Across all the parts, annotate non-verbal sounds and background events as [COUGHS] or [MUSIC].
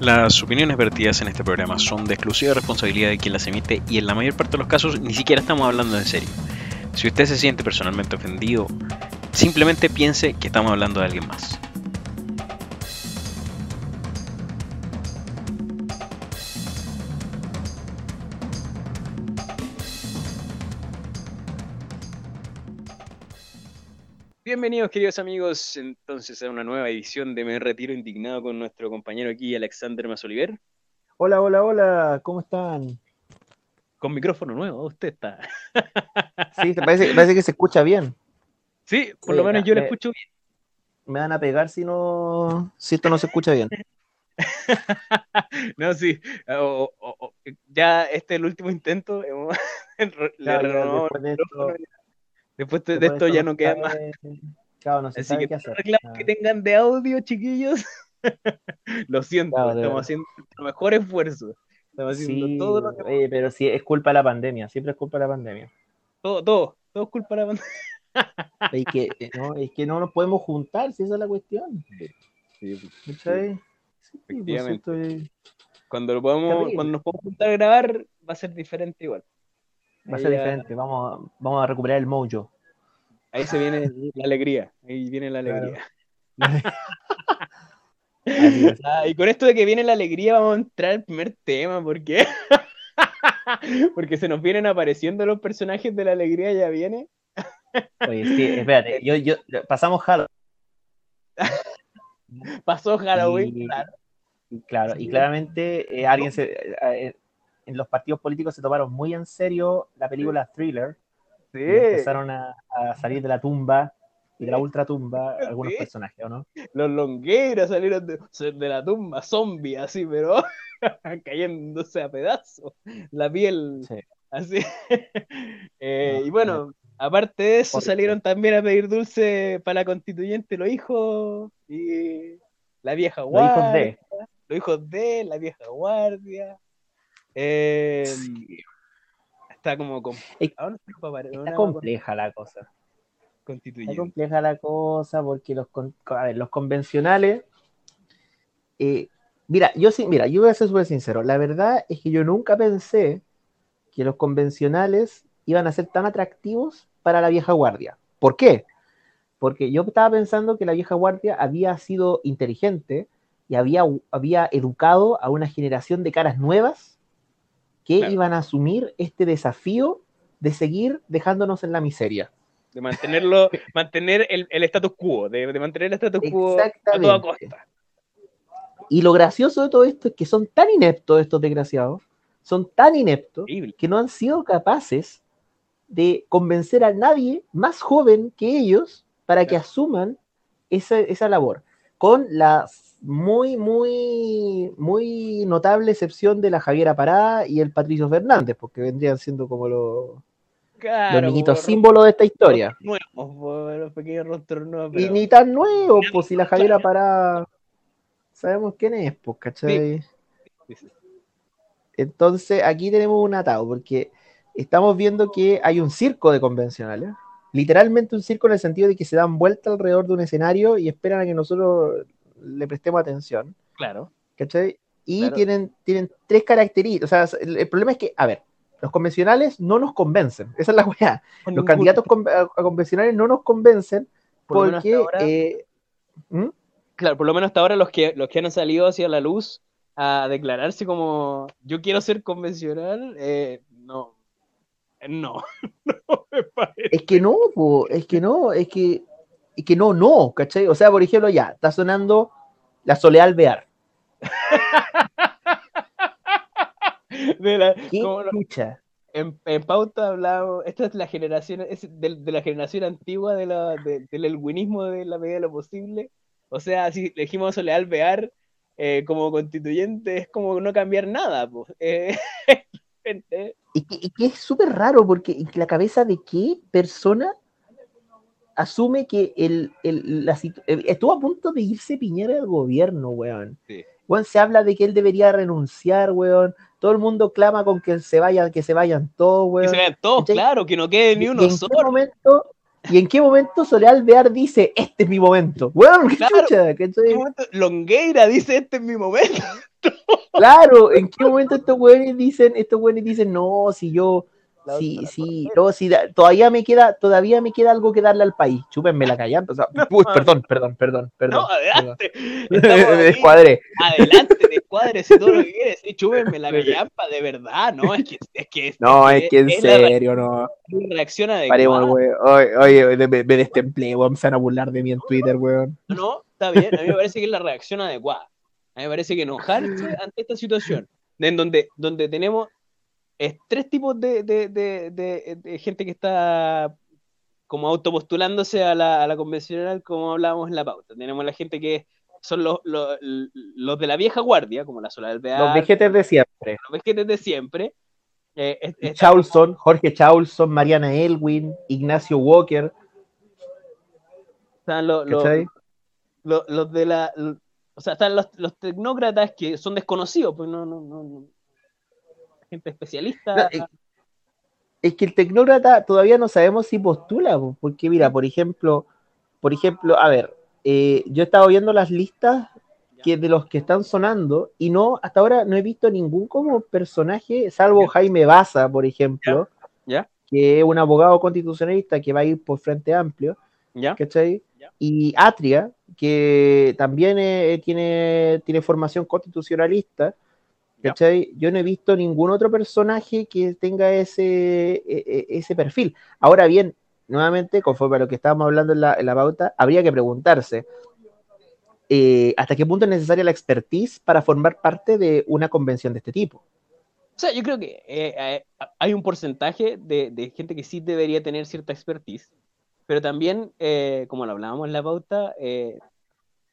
Las opiniones vertidas en este programa son de exclusiva responsabilidad de quien las emite y en la mayor parte de los casos ni siquiera estamos hablando en serio. Si usted se siente personalmente ofendido, simplemente piense que estamos hablando de alguien más. Bienvenidos queridos amigos entonces a una nueva edición de Me Retiro Indignado con nuestro compañero aquí Alexander Masoliver. Hola, hola, hola, ¿cómo están? Con micrófono nuevo, usted está. Sí, parece, parece que se escucha bien. Sí, por lo menos yo lo me- escucho bien. Me van a pegar si no, si esto no se escucha bien. [LAUGHS] No, sí. o- o- o- ya este es el último intento. [LAUGHS] le Claro, renovamos después de esto. Después de ya no queda más. Claro, no se Así sabe que qué hacer. Ah, que tengan de audio, chiquillos. [LAUGHS] Lo siento, Claro, estamos haciendo nuestro mejor esfuerzo. Estamos haciendo Sí, todo lo que oye, pero sí, es culpa de la pandemia, siempre es culpa de la pandemia. todo, todo, todo es culpa de la pandemia. [LAUGHS] Es que, eh, no, es que no nos podemos juntar, si esa es la cuestión. ¿Cachai? Sí, pues, Efectivamente. Cuando lo podamos, cuando nos podamos juntar a grabar, va a ser diferente igual. Va a ser ya- diferente, vamos, vamos a recuperar el mojo. Ahí se viene la alegría. Ahí viene la alegría. [LAUGHS] Ah, y con esto de que viene la alegría, vamos a entrar al primer tema, ¿por qué? [LAUGHS] Porque se nos vienen apareciendo los personajes de la alegría, ya viene. Oye, sí, espérate, yo, yo, pasamos Halloween. [LAUGHS] Pasó Halloween, Y- claro. Y claro, y claramente eh, alguien se, eh, eh, en los partidos políticos se tomaron muy en serio la película Thriller Sí. y empezaron a, a salir de la tumba y de la ultratumba algunos Sí. personajes, ¿o no? Los longueiras salieron de, de la tumba, zombie, así, pero [LAUGHS] cayéndose a pedazos. La piel, Sí. así. [LAUGHS] Eh, No, y bueno, aparte de eso, salieron también a pedir dulce para la constituyente los hijos y la vieja Los hijos guardia. de. Los hijos de la vieja guardia. Eh, Está como para- Está compleja la cosa. Está constituyente. compleja la cosa porque los, con- a ver, los convencionales. eh, mira, yo sí, mira, yo voy a ser súper sincero. La verdad es que yo nunca pensé que los convencionales iban a ser tan atractivos para la vieja guardia. ¿Por qué? Porque yo estaba pensando que la vieja guardia había sido inteligente y había, había educado a una generación de caras nuevas que Claro. iban a asumir este desafío de seguir dejándonos en la miseria. De mantenerlo, [LAUGHS] mantener el, el status quo, de, de mantener el status quo a toda costa. Y lo gracioso de todo esto es que son tan ineptos estos desgraciados, son tan ineptos Increíble. que no han sido capaces de convencer a nadie más joven que ellos para que asuman esa, esa labor. Con la muy, muy, muy notable excepción de la Javiera Parada y el Patricio Fernández, porque vendrían siendo como los, Claro, los niñitos símbolos de esta historia. nuevos, los pequeños rostros nuevos. Y ni tan nuevos, pues si la Javiera Parada sabemos quién es, pues, ¿cachai? Sí, sí. Entonces aquí tenemos un atado, porque estamos viendo que hay un circo de convencionales, literalmente un circo en el sentido de que se dan vuelta alrededor de un escenario y esperan a que nosotros le prestemos atención, Claro. ¿cachai? Y Claro. tienen, tienen tres características, o sea, el, el problema es que, a ver, los convencionales no nos convencen, esa es la weá, los Ningún- candidatos con- a, a convencionales no nos convencen por porque... ahora- eh, ¿Mm? Claro, por lo menos hasta ahora los que, los que han salido hacia la luz a declararse como yo quiero ser convencional, eh, no. Eh, No, [LAUGHS] no me parece. Es que no, po, es que no, es que, es que no, no, ¿cachai? O sea, por ejemplo, ya, está sonando la Soledad Alvear. [LAUGHS] De la, ¿Qué como lo- chucha? en, en pauta hablábamos, esta es la generación, es de, de la generación antigua de la, de- del elwinismo de la medida de lo posible. O sea, si elegimos a Soledad Alvear eh, como constituyente, es como no cambiar nada, pues. [LAUGHS] Eh, [LAUGHS] eh, Y que, y que es súper raro porque en la cabeza de qué persona asume que el, el- la el- estuvo a punto de irse Piñera del gobierno, weón. Sí. Weón, se habla de que él debería renunciar, weón. Todo el mundo clama con que se vayan, que se vayan todos, que weón. se vean todos, ¿Cachai? claro, que no quede ni ¿Y uno en qué solo. momento? ¿Y en qué momento Soledad Alvear dice, este es mi momento? Weón, qué Claro. chucha, ¿En ¿cachai? qué Longueira dice este es mi momento. Claro, ¿en qué momento estos güeyes dicen, estos güeyes dicen, no, si yo, sí, sí, no, si todavía me queda, todavía me queda algo que darle al país. Chúpenme la. O sea, uy, perdón, perdón, perdón, perdón. No, adelante. me [LAUGHS] descuadré. Adelante, descuadrese todo lo que quieres. Sí, chúpenme la [LAUGHS] callampa, de verdad, ¿no? Es que, es que, no, es que, en serio, no. Reacciona de Paremos. Oye, oye, me, me destemplé, weón. Van a burlar de mí en Twitter, weón. No, está bien. A mí me parece que es la reacción adecuada. A mí me parece que enojarse ante esta situación, en donde, donde tenemos tres tipos de, de, de, gente que está como autopostulándose a la, a la convencional, como hablábamos en la pauta. Tenemos la gente que son los, los, los de la vieja guardia, como la sola del Bear, Los vejetes de siempre. Los vejetes de siempre. Eh, Chaulson, Jorge Chaulson, Mariana Elwin, Ignacio Walker. Están los, los, los, de la o sea, están los, tecnócratas que son desconocidos, pues no, no, no, gente especialista. es, que el tecnócrata todavía no sabemos si postula, porque mira, por ejemplo, por ejemplo, a ver, eh, yo he estado viendo las listas que de los que están sonando y no, hasta ahora no he visto ningún como personaje, salvo Jaime Baza, por ejemplo, ¿Ya? que es un abogado constitucionalista que va a ir por Frente Amplio, ¿Ya? ¿cachai? Y Atria, que también eh, tiene, tiene formación constitucionalista, ¿cachai? Yo no he visto ningún otro personaje que tenga ese, e, e, ese perfil. Ahora bien, nuevamente, conforme a lo que estábamos hablando en la, en la pauta, habría que preguntarse, eh, ¿hasta qué punto es necesaria la expertise para formar parte de una convención de este tipo? O sea, yo creo que eh, hay un porcentaje de, de, gente que sí debería tener cierta expertise, pero también, eh, como lo hablábamos en la pauta, eh,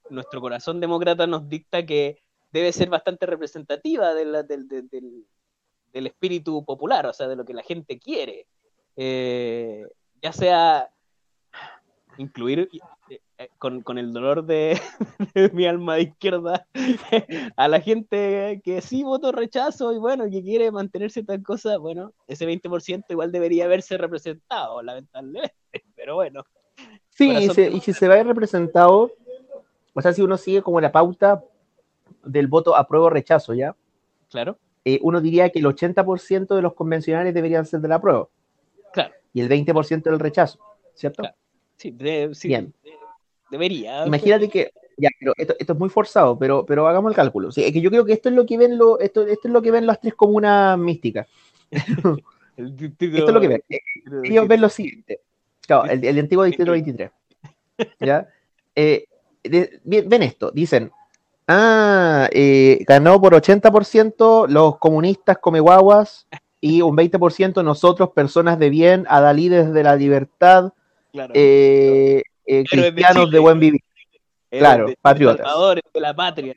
nuestro corazón demócrata nos dicta que debe ser bastante representativa del, del, espíritu popular, o sea, de lo que la gente quiere. Eh, ya sea incluir con, con, el dolor de, [LAUGHS] mi alma de izquierda [LAUGHS] a la gente que sí votó rechazo y bueno, que quiere mantenerse tal cosa, bueno, ese 20% igual debería haberse representado, lamentablemente, [LAUGHS] pero bueno. Sí, y, si se va a ver representado, o sea, si uno sigue como la pauta del voto apruebo rechazo, ¿ya? Claro. Eh, uno diría que el 80% de los convencionales deberían ser del apruebo. Claro. Y el 20% del rechazo, ¿cierto? Sí, sí Bien. debería. Imagínate que, ya, pero esto, es muy forzado, pero, pero hagamos el cálculo. Sí, es que yo creo que esto es lo que ven lo, esto, esto es lo que ven las tres comunas místicas. [LAUGHS] esto es lo que ven. Ellos ven lo siguiente. Claro, el, el antiguo distrito [LAUGHS] 23. ¿Ya? Eh, ven esto, dicen, ah, eh, ganó por 80% los comunistas come guaguas y un 20% nosotros, personas de bien, adalides de la libertad, eh, eh, cristianos de, buen vivir. claro, patriotas. de la patria.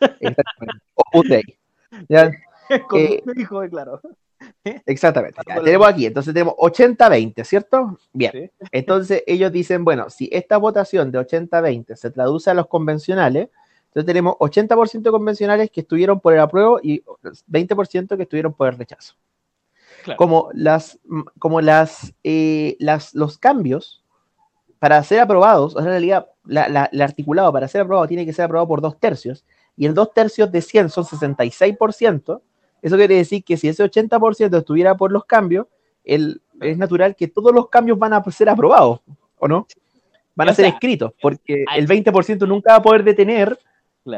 [LAUGHS] claro. Exactamente. tenemos aquí, entonces tenemos 80-20, ¿cierto? Bien. Entonces ellos dicen, bueno, si esta votación de 80-20 se traduce a los convencionales, entonces tenemos 80% convencionales que estuvieron por el apruebo y 20% que estuvieron por el rechazo. Como las, como las, eh, las, los cambios para ser aprobados, en realidad, el articulado para ser aprobado tiene que ser aprobado por dos tercios, y el dos tercios de 100 son 66%, eso quiere decir que si ese 80% estuviera por los cambios, el, es natural que todos los cambios van a ser aprobados, ¿o no? Van a ser escritos, porque el 20% nunca va a poder detener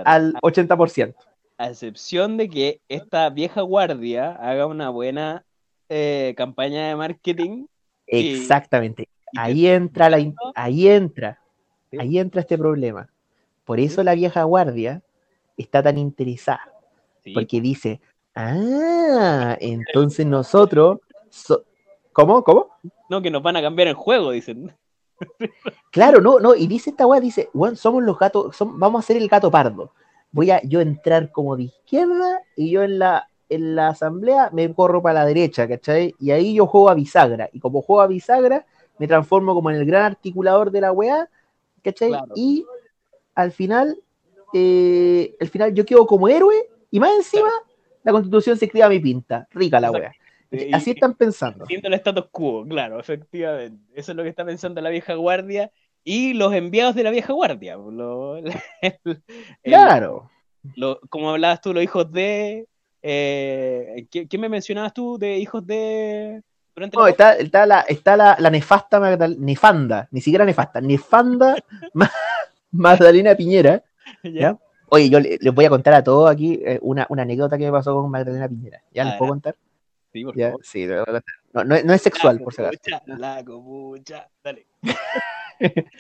al 80%. A excepción de que esta vieja guardia haga una buena eh, campaña de marketing. Exactamente. ahí entra la, ahí entra, ahí entra este problema. Por eso la vieja guardia está tan interesada. Porque dice, Ah, entonces nosotros. ¿Cómo? ¿Cómo? No, que nos van a cambiar el juego, dicen. Claro, no, no, y dice esta weá, dice, bueno, somos los gatos, vamos a ser el gato pardo. Voy a yo entrar como de izquierda y yo en la, en la asamblea me corro para la derecha, ¿cachai? Y ahí yo juego a bisagra. Y como juego a bisagra, me transformo como en el gran articulador de la weá, ¿cachai? Y al final, eh, al final yo quedo como héroe y más encima la constitución se escribe a mi pinta. Rica la Así están pensando. Siendo el status quo, claro, efectivamente. Eso es lo que está pensando la vieja guardia y los enviados de la vieja guardia. [LAUGHS] claro. lo, como hablabas tú, los hijos de. Eh, ¿qué, qué me mencionabas tú de hijos de. durante No, la- está, está, la, está la, la nefasta Magdal- nefanda, ni siquiera nefasta, nefanda [LAUGHS] Ma- Magdalena Piñera. [LAUGHS] ¿Ya? Oye, yo le- les voy a contar a todos aquí eh, una, una anécdota que me pasó con Magdalena Piñera. ¿Ya les puedo contar? Sí, por ¿Ya? favor. Sí, les voy a contar. No, no, es- no es sexual, La por si acaso. copucha, La copucha. Dale. [LAUGHS]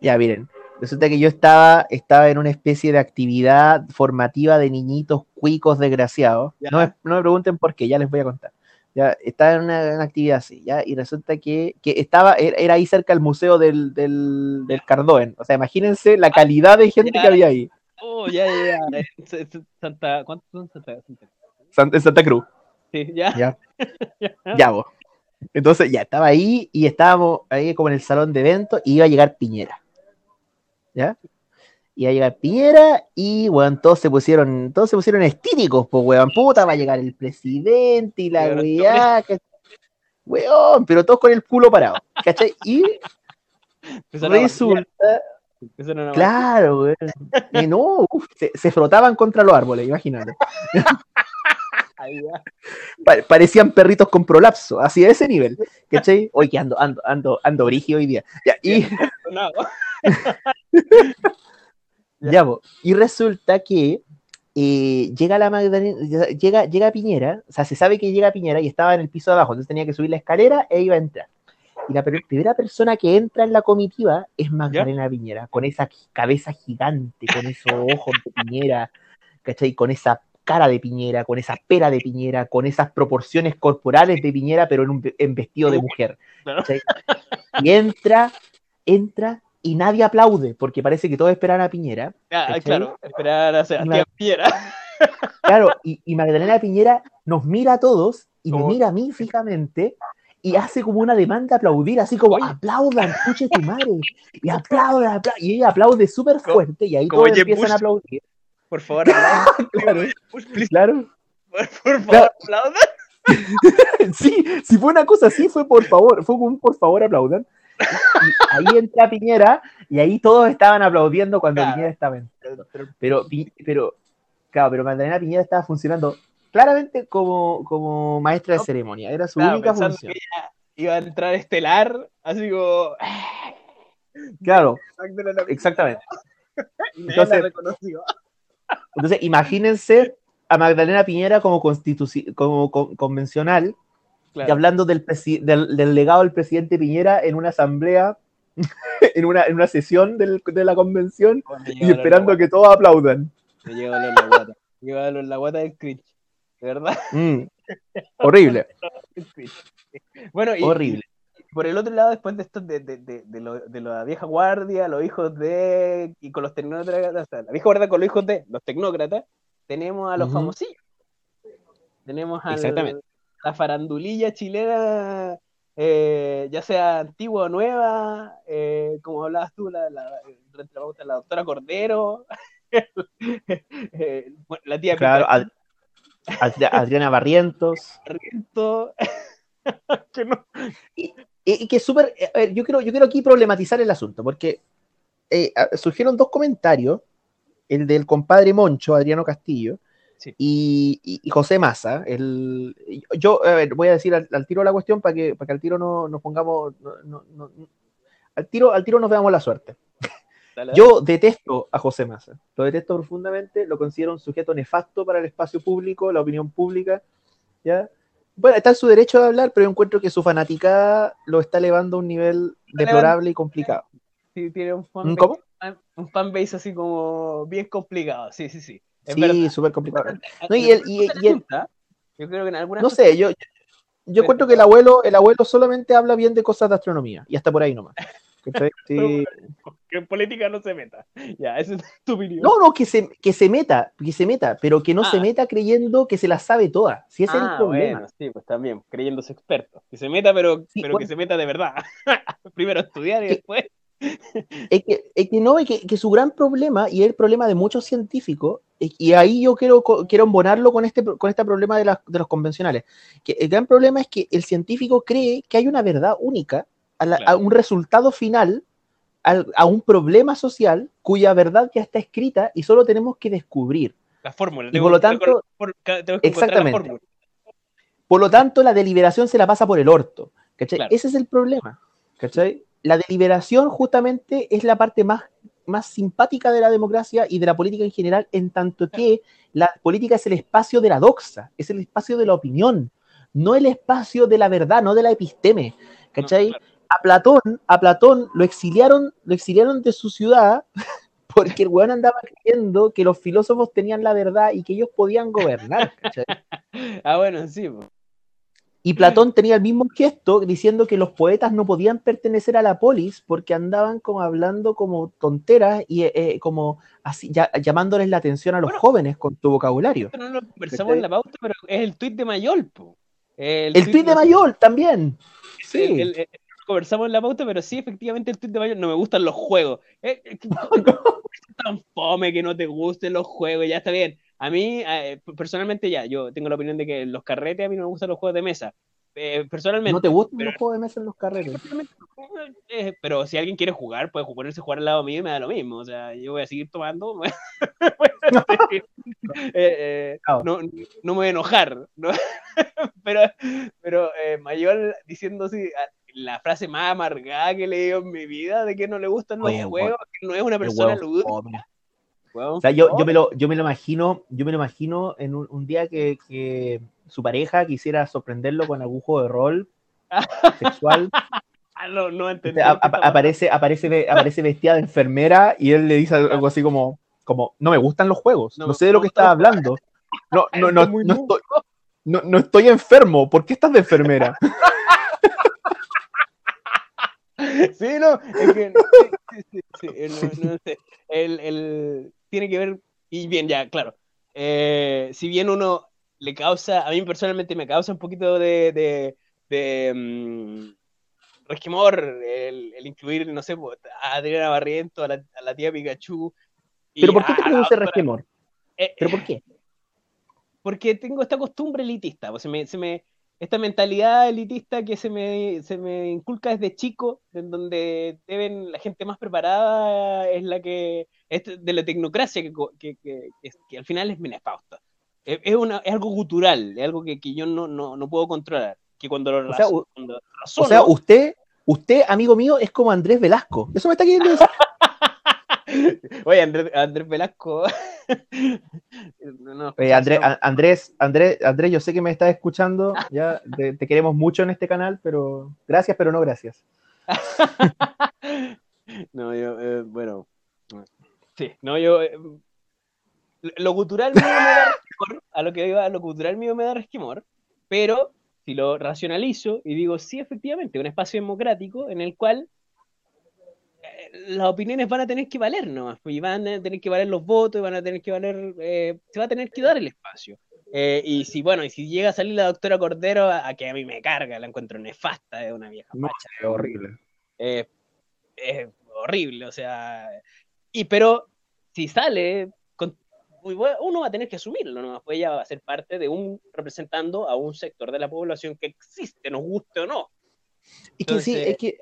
Ya, miren. Resulta que yo estaba, estaba en una especie de actividad formativa de niñitos cuicos desgraciados. No me, no me pregunten por qué, ya les voy a contar. Ya, estaba en una, una actividad así, ¿ya? Y resulta que, que estaba, era, era ahí cerca del museo del, del, del Cardoen. O sea, imagínense la calidad de gente ya. que había ahí. Oh, ya, ya, ya. Santa. ¿Cuántos son Santa? Santa- San- En Santa Cruz. Sí, ya. [LAUGHS] Ya. Ya, vos. Entonces, ya estaba ahí y estábamos ahí como en el salón de eventos y iba a llegar Piñera. ¿Ya? Iba a llegar Piñera y, weón, todos se pusieron, todos se pusieron estíricos, pues, weón, puta, va a llegar el presidente y la weá, weón, pero todos con el culo parado, ¿cachai? Y [LAUGHS] Empezaron resulta, a claro, weón, y no, uf, se, se frotaban contra los árboles, imagínate. [LAUGHS] parecían perritos con prolapso, así a ese nivel, ¿cachai? [LAUGHS] Hoy que ando, ando, ando, ando brígido hoy día. Ya, y, ya, [LAUGHS] [LAUGHS] po, y resulta que eh, llega la Magdalena, llega, llega Piñera, o sea, se sabe que llega Piñera y estaba en el piso de abajo, entonces tenía que subir la escalera e iba a entrar. Y la primera persona que entra en la comitiva es Magdalena Piñera, con esa cabeza gigante, con esos ojos de Piñera, ¿cachai? Con esa cara de Piñera, con esa pera de Piñera, con esas proporciones corporales de Piñera, pero en un en vestido de mujer. Y entra, entra y nadie aplaude, porque parece que todos esperan a Piñera. Ah, ¿Cachai? claro, esperar a Sebastián Piera. [LAUGHS] Claro, y, y Magdalena Piñera nos mira a todos y me Como- mira a mí fijamente y hace como una demanda aplaudir, así como Oye. aplaudan, escuche tu madre, y aplauda, apla-". y ella aplaude súper fuerte y ahí todos empiezan Bush. a aplaudir. Por favor, aplaudan. [LAUGHS] Claro, please, claro. por, por favor, Claro. aplaudan. [LAUGHS] Sí, si fue una cosa así, fue por favor, fue un por favor aplaudan. Y ahí entra Piñera y ahí todos estaban aplaudiendo cuando Claro. Piñera estaba entrando. Pero, pero, claro, pero Magdalena Piñera estaba funcionando claramente como, como maestra de No, ceremonia. Era su Claro, única función. que ella iba a entrar estelar, así como. Claro, [LAUGHS] exactamente. Entonces- la reconoció. Entonces, imagínense a Magdalena Piñera como, como con- convencional y hablando del, del, del legado del presidente Piñera en una asamblea, [LAUGHS] en una, en una sesión del- de la convención Oh, y esperando que todos aplaudan. Me llegó a la guata. Me llegó a doler la guata del cringe. Verdad, Mm, horrible. [LAUGHS] Bueno, y, horrible. Por el otro lado, después de esto, de, de, de, de, lo- de la vieja guardia, los hijos de. y con los tecnócratas, o sea, la vieja guardia con los hijos de los tecnócratas, tenemos a los Ujú. famosillos. Tenemos a la farandulilla chilena, eh, ya sea antigua o nueva, eh, como hablabas tú, la, la, durante la pauta, la doctora Cordero, [LAUGHS] eh, bueno, la tía Claro, Ad- Adriana Barrientos. [LAUGHS] Riento, [LAUGHS] que no- Y, y que es súper. eh, a ver, yo quiero, yo quiero aquí problematizar el asunto, porque eh, surgieron dos comentarios: el del compadre Moncho, Adriano Castillo, Sí. y, y- y José Massa. El, yo a ver, voy a decir al, al tiro la cuestión para que, para que al tiro no nos pongamos. no- no- al, tiro, al tiro nos veamos la suerte. Dale, Yo detesto a José Massa, lo detesto profundamente, lo considero un sujeto nefasto para el espacio público, la opinión pública, ¿ya? Bueno, está en su derecho de hablar, pero yo encuentro que su fanaticada lo está elevando a un nivel deplorable y complicado. sí, tiene un ¿Mm, fanbase, ¿Cómo? un fanbase así como bien complicado, sí, sí, sí. Es. Sí, súper complicado. No, y en el- y- algunas y el- resulta, yo creo que en algunas No sé, yo, yo encuentro que el abuelo, el abuelo solamente habla bien de cosas de astronomía, y hasta por ahí nomás. [LAUGHS] [LAUGHS] Que en política no se meta. Ya, esa es tu opinión. No, no, que se, que se meta, que se meta, pero que no se Ah. meta creyendo que se las sabe todas. Si ese es el Ah, problema. bueno, sí, pues también, creyéndose experto. Que se meta, pero, Sí, pero bueno. que se meta de verdad. [LAUGHS] Primero estudiar y Que- después. es que, es que no, es que, que su gran problema, y es el problema de muchos científicos, y y ahí yo quiero, co- quiero embonarlo con este, con este problema de, las- de los convencionales, que el gran problema es que el científico cree que hay una verdad única, a, la- a un resultado final, al- a un problema social cuya verdad ya está escrita y solo tenemos que descubrir. La fórmula. Y por lo tanto, exactamente. Por lo tanto, la deliberación se la pasa por el orto. Ese es el problema. ¿cachai? La deliberación justamente es la parte más, más simpática de la democracia y de la política en general, en tanto que la política es el espacio de la doxa, es el espacio de la opinión, no el espacio de la verdad, no de la episteme. ¿Cachai? A Platón, a Platón lo exiliaron, lo exiliaron de su ciudad [LAUGHS] porque el weón andaba creyendo que los filósofos tenían la verdad y que ellos podían gobernar. ¿cachai? [LAUGHS] ah, bueno, sí. Y Platón tenía el mismo gesto diciendo que los poetas no podían pertenecer a la polis porque andaban como hablando como tonteras y eh, eh, como así llamándoles la atención a los jóvenes con tu vocabulario. No lo conversamos en la pauta, pero es el tuit de Mayol. El, tuit de Mayol también. Sí. Conversamos en la pauta, pero sí, efectivamente el tuit de Mayol no me gustan los juegos. Eh, es tan fome que no te gusten los juegos, ya está bien a mí, eh, personalmente ya, yo tengo la opinión de que los carretes a mí no me gustan los juegos de mesa. Eh, personalmente. ¿No te gustan los juegos de mesa en los carretes? Eh, pero si alguien quiere jugar, puede ponerse a jugar al lado mío y me da lo mismo. O sea, yo voy a seguir tomando. [LAUGHS] [LAUGHS] no, no, me voy a enojar. [LAUGHS] pero pero Mayor diciendo así, la frase más amargada que he leído en mi vida de que no le gustan los juegos, que no es una persona lúdica yo, yo, me lo, yo me lo imagino, yo me lo imagino en un, día que, su pareja quisiera sorprenderlo con algún juego de rol [LAUGHS] sexual. Ah, no, no aparece, aparece, aparece vestida de enfermera y él le dice algo así como, como no me gustan los juegos, no, sé de lo que estás hablando. No, no, no, no, estoy, no, estoy enfermo, ¿por qué estás de enfermera? [LAUGHS] [LAUGHS] Sí, no, es que [LAUGHS] sí, sí, no, sé. El, el, tiene que ver, y bien, ya, claro, eh, si bien uno le causa, a mí personalmente me causa un poquito de, de, de mm, resquemor el, incluir, no sé, a Adriana Barriento, a la, tía Pikachu. ¿Pero por qué te produce resquemor? Eh, ¿Pero por qué? Porque tengo esta costumbre elitista, pues se me, se me, esta mentalidad elitista que se me, se me inculca desde chico, en donde deben la gente más preparada es la que es de la tecnocracia que, que, que, al final es nefasta. Es, es, una, es algo cultural, es algo que, yo no, no, no, puedo controlar. Que cuando lo o sea, o sea, usted, usted, amigo mío, es como Andrés Velasco. Eso me está queriendo decir. [LAUGHS] [LAUGHS] Oye, Andrés, Velasco. [LAUGHS] Andrés, Andrés, Andrés, Andrés, yo sé que me estás escuchando. Ya te, queremos mucho en este canal, pero gracias, pero no gracias. [LAUGHS] no, yo, eh, bueno. Sí, no, yo. Eh, lo cultural mío me da resquemor, a lo que iba, lo cultural mío me da resquemor, pero si lo racionalizo y digo, sí, efectivamente, un espacio democrático en el cual las opiniones van a tener que valer nomás, pues, y van a tener que valer los votos, y van a tener que valer, eh, se va a tener que dar el espacio. Eh, y si, bueno, y si llega a salir la doctora Cordero, a, que a mí me carga, la encuentro nefasta, es una vieja macha. Es horrible. es horrible, o sea. Y pero si sale, uno va a tener que asumirlo, ¿no? Pues ella va a ser parte de un, representando a un sector de la población que existe, nos guste o no. Y que sí, es que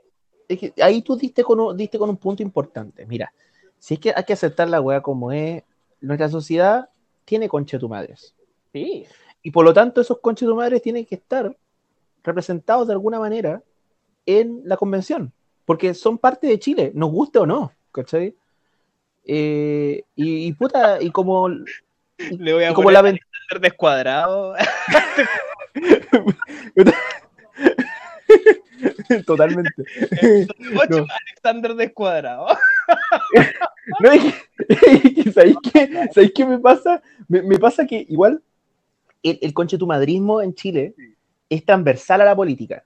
ahí tú diste con, un, diste con un punto importante. Mira, si es que hay que aceptar la weá como es, nuestra sociedad tiene conchetumadres. Sí. Y por lo tanto, esos conchetumadres tienen que estar representados de alguna manera en la convención, porque son parte de Chile, nos guste o no, ¿cachai? Eh, y, puta, y como. Le voy a como poner la descuadrado. [LAUGHS] [LAUGHS] [LAUGHS] [LAUGHS] Totalmente. no. Alexander Descuadrado. [LAUGHS] no, ¿sabéis qué? qué me pasa? Me, pasa que igual el, el conchetumadrismo en Chile es transversal a la política.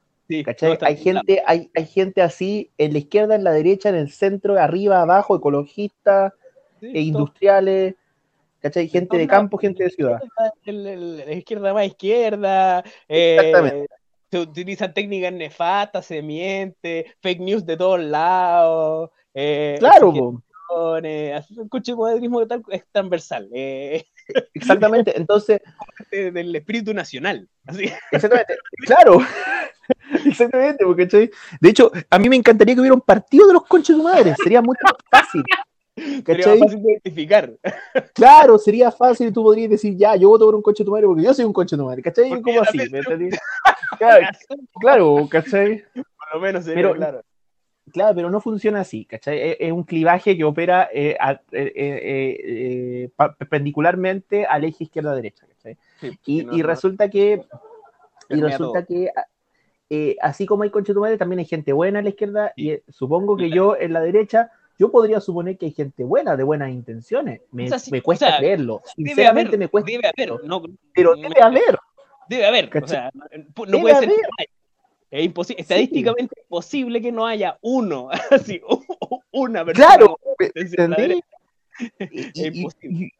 hay, gente, hay, hay, gente así en la izquierda, en la derecha, en el centro, arriba, abajo, ecologistas e industriales. ¿Cachai? Gente de campo, gente de ciudad. La izquierda más izquierda. Eh, Exactamente se utilizan técnicas nefastas, se miente, fake news de todos lados. Eh, claro, un coche modernismo tal es transversal. Eh. [LAUGHS] Exactamente, entonces. Del espíritu nacional. Así. Exactamente, claro. [LAUGHS] Exactamente, porque de hecho, a mí me encantaría que hubiera un partido de los conches de madre, sería mucho más fácil. [LAUGHS] Sería más fácil de identificar. Claro, sería fácil, tú podrías decir, ya, yo voto por un coche de tu madre porque yo soy un coche de tu madre, ¿cachai? Porque ¿Cómo así? Claro, [LAUGHS] claro, ¿cachai? Por lo menos sería Pero- claro. Claro, pero no funciona así, ¿cachai? Es, es un clivaje que opera eh, a- eh, eh, eh, pa- perpendicularmente al eje izquierda-derecha, ¿cachai? Sí, Y, que no- y no- resulta que, y resulta todo. que eh, así como hay conchetumadre, también hay gente buena a la izquierda, y eh, supongo que yo en la derecha, yo podría suponer que hay gente buena, de buenas intenciones. Me, O sea, sí, me o cuesta sea, creerlo. Debe Sinceramente haber, me cuesta. debe haber, creerlo. no, pero debe haber. Debe haber, o sea, no, Debe puede ser. Es imposible, estadísticamente imposible que no haya uno, [LAUGHS] así, una persona. Claro, Es imposible.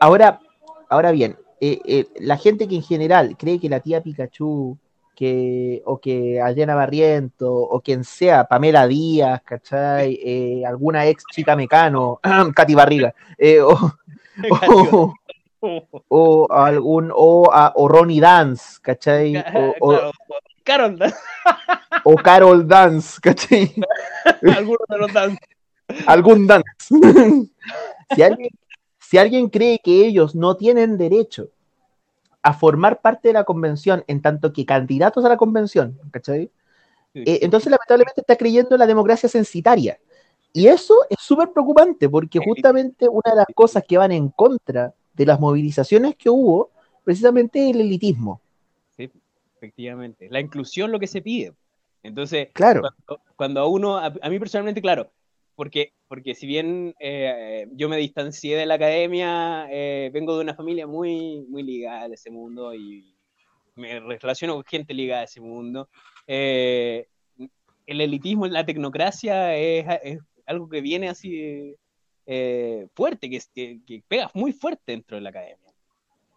ahora, ahora bien, eh, eh, la gente que en general cree que la tía Pikachu, que, o que Adriana Barriento, o quien sea, Pamela Díaz, ¿cachai? Eh, alguna ex chica mecano, [CLEARS THROAT] Katy Barriga, eh, o, [LAUGHS] o, [LAUGHS] o algún, o, a- o Ronnie Dance, ¿cachai? O, [LAUGHS] o- Claro, Carol, [LAUGHS] o Carol Dance, ¿cachai? algunos de los dan. algún dance. si, alguien, si alguien cree que ellos no tienen derecho a formar parte de la convención en tanto que candidatos a la convención, ¿cachai? Eh, entonces lamentablemente está creyendo en la democracia censitaria. Y eso es súper preocupante porque justamente una de las cosas que van en contra de las movilizaciones que hubo, precisamente el elitismo. Sí, efectivamente. La inclusión lo que se pide. Entonces, Claro. cuando, cuando a uno, a, a mí personalmente, claro, porque, porque si bien eh, yo me distancié de la academia, eh, vengo de una familia muy, muy ligada a ese mundo y me relaciono con gente ligada a ese mundo. eh, el elitismo, la tecnocracia es, es algo que viene así eh, fuerte, que, que, que pega muy fuerte dentro de la academia.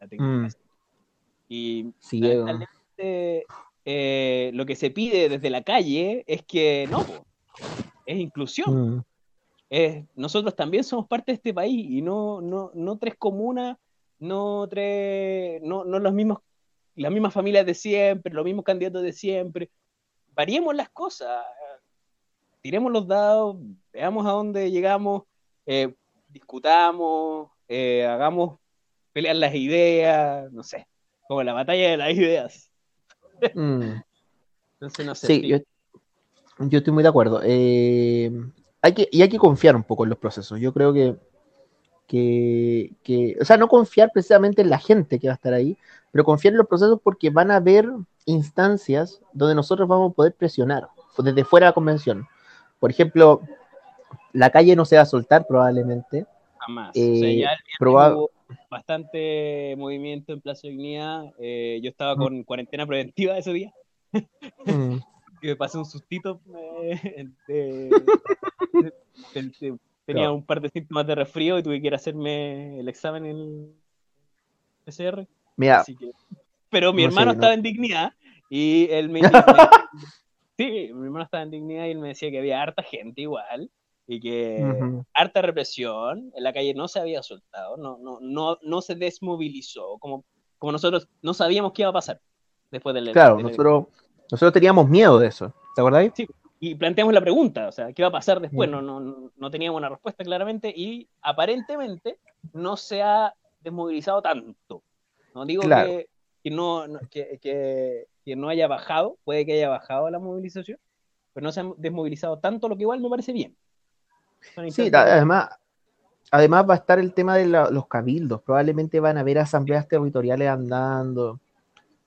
La tecnocracia. Y Sí, eh, eh, lo que se pide desde la calle es que no, po, es inclusión. mm, Es, nosotros también somos parte de este país y no, no, no tres comunas, no tres, no, no los mismos, las mismas familias de siempre, los mismos candidatos de siempre. Variemos las cosas, tiremos los dados, veamos a dónde llegamos, eh, discutamos, eh, hagamos pelear las ideas, no sé, como la batalla de las ideas. mm. Entonces, no sé. Sí, yo, yo estoy muy de acuerdo. Eh, hay que, y hay que confiar un poco en los procesos. Yo creo que, que, que- o sea, no confiar precisamente en la gente que va a estar ahí, pero confiar en los procesos porque van a haber instancias donde nosotros vamos a poder presionar desde fuera de la convención. Por ejemplo, la calle no se va a soltar probablemente. Jamás. Eh, o sea, ya el viernes proba- hubo bastante movimiento en Plaza Dignidad. Eh, yo estaba con cuarentena preventiva ese día Mm, [LAUGHS] y me pasé un sustito. eh, de- de- de- tenía Claro. un par de síntomas de resfrío y tuve que ir a hacerme el examen en el PCR. Mira, Así que- Pero mi No hermano sé, no- estaba en dignidad y él me, [LAUGHS] me- Sí, mi hermano estaba en dignidad y él me decía que había harta gente igual y que harta represión, en la calle no se había soltado, no, no, no, no se desmovilizó, como, como nosotros no sabíamos qué iba a pasar después del claro, del- nosotros, nosotros teníamos miedo de eso. ¿Te acordáis? y planteamos la pregunta, o sea, ¿qué va a pasar después? No, no, no- teníamos una respuesta claramente y aparentemente no se ha desmovilizado tanto. No digo Claro. que, que no, no- que, que- que no haya bajado, puede que haya bajado la movilización, pero no se ha desmovilizado tanto, lo que igual me parece bien. Sí, además, además va a estar el tema de la- los cabildos. Probablemente van a haber asambleas territoriales andando.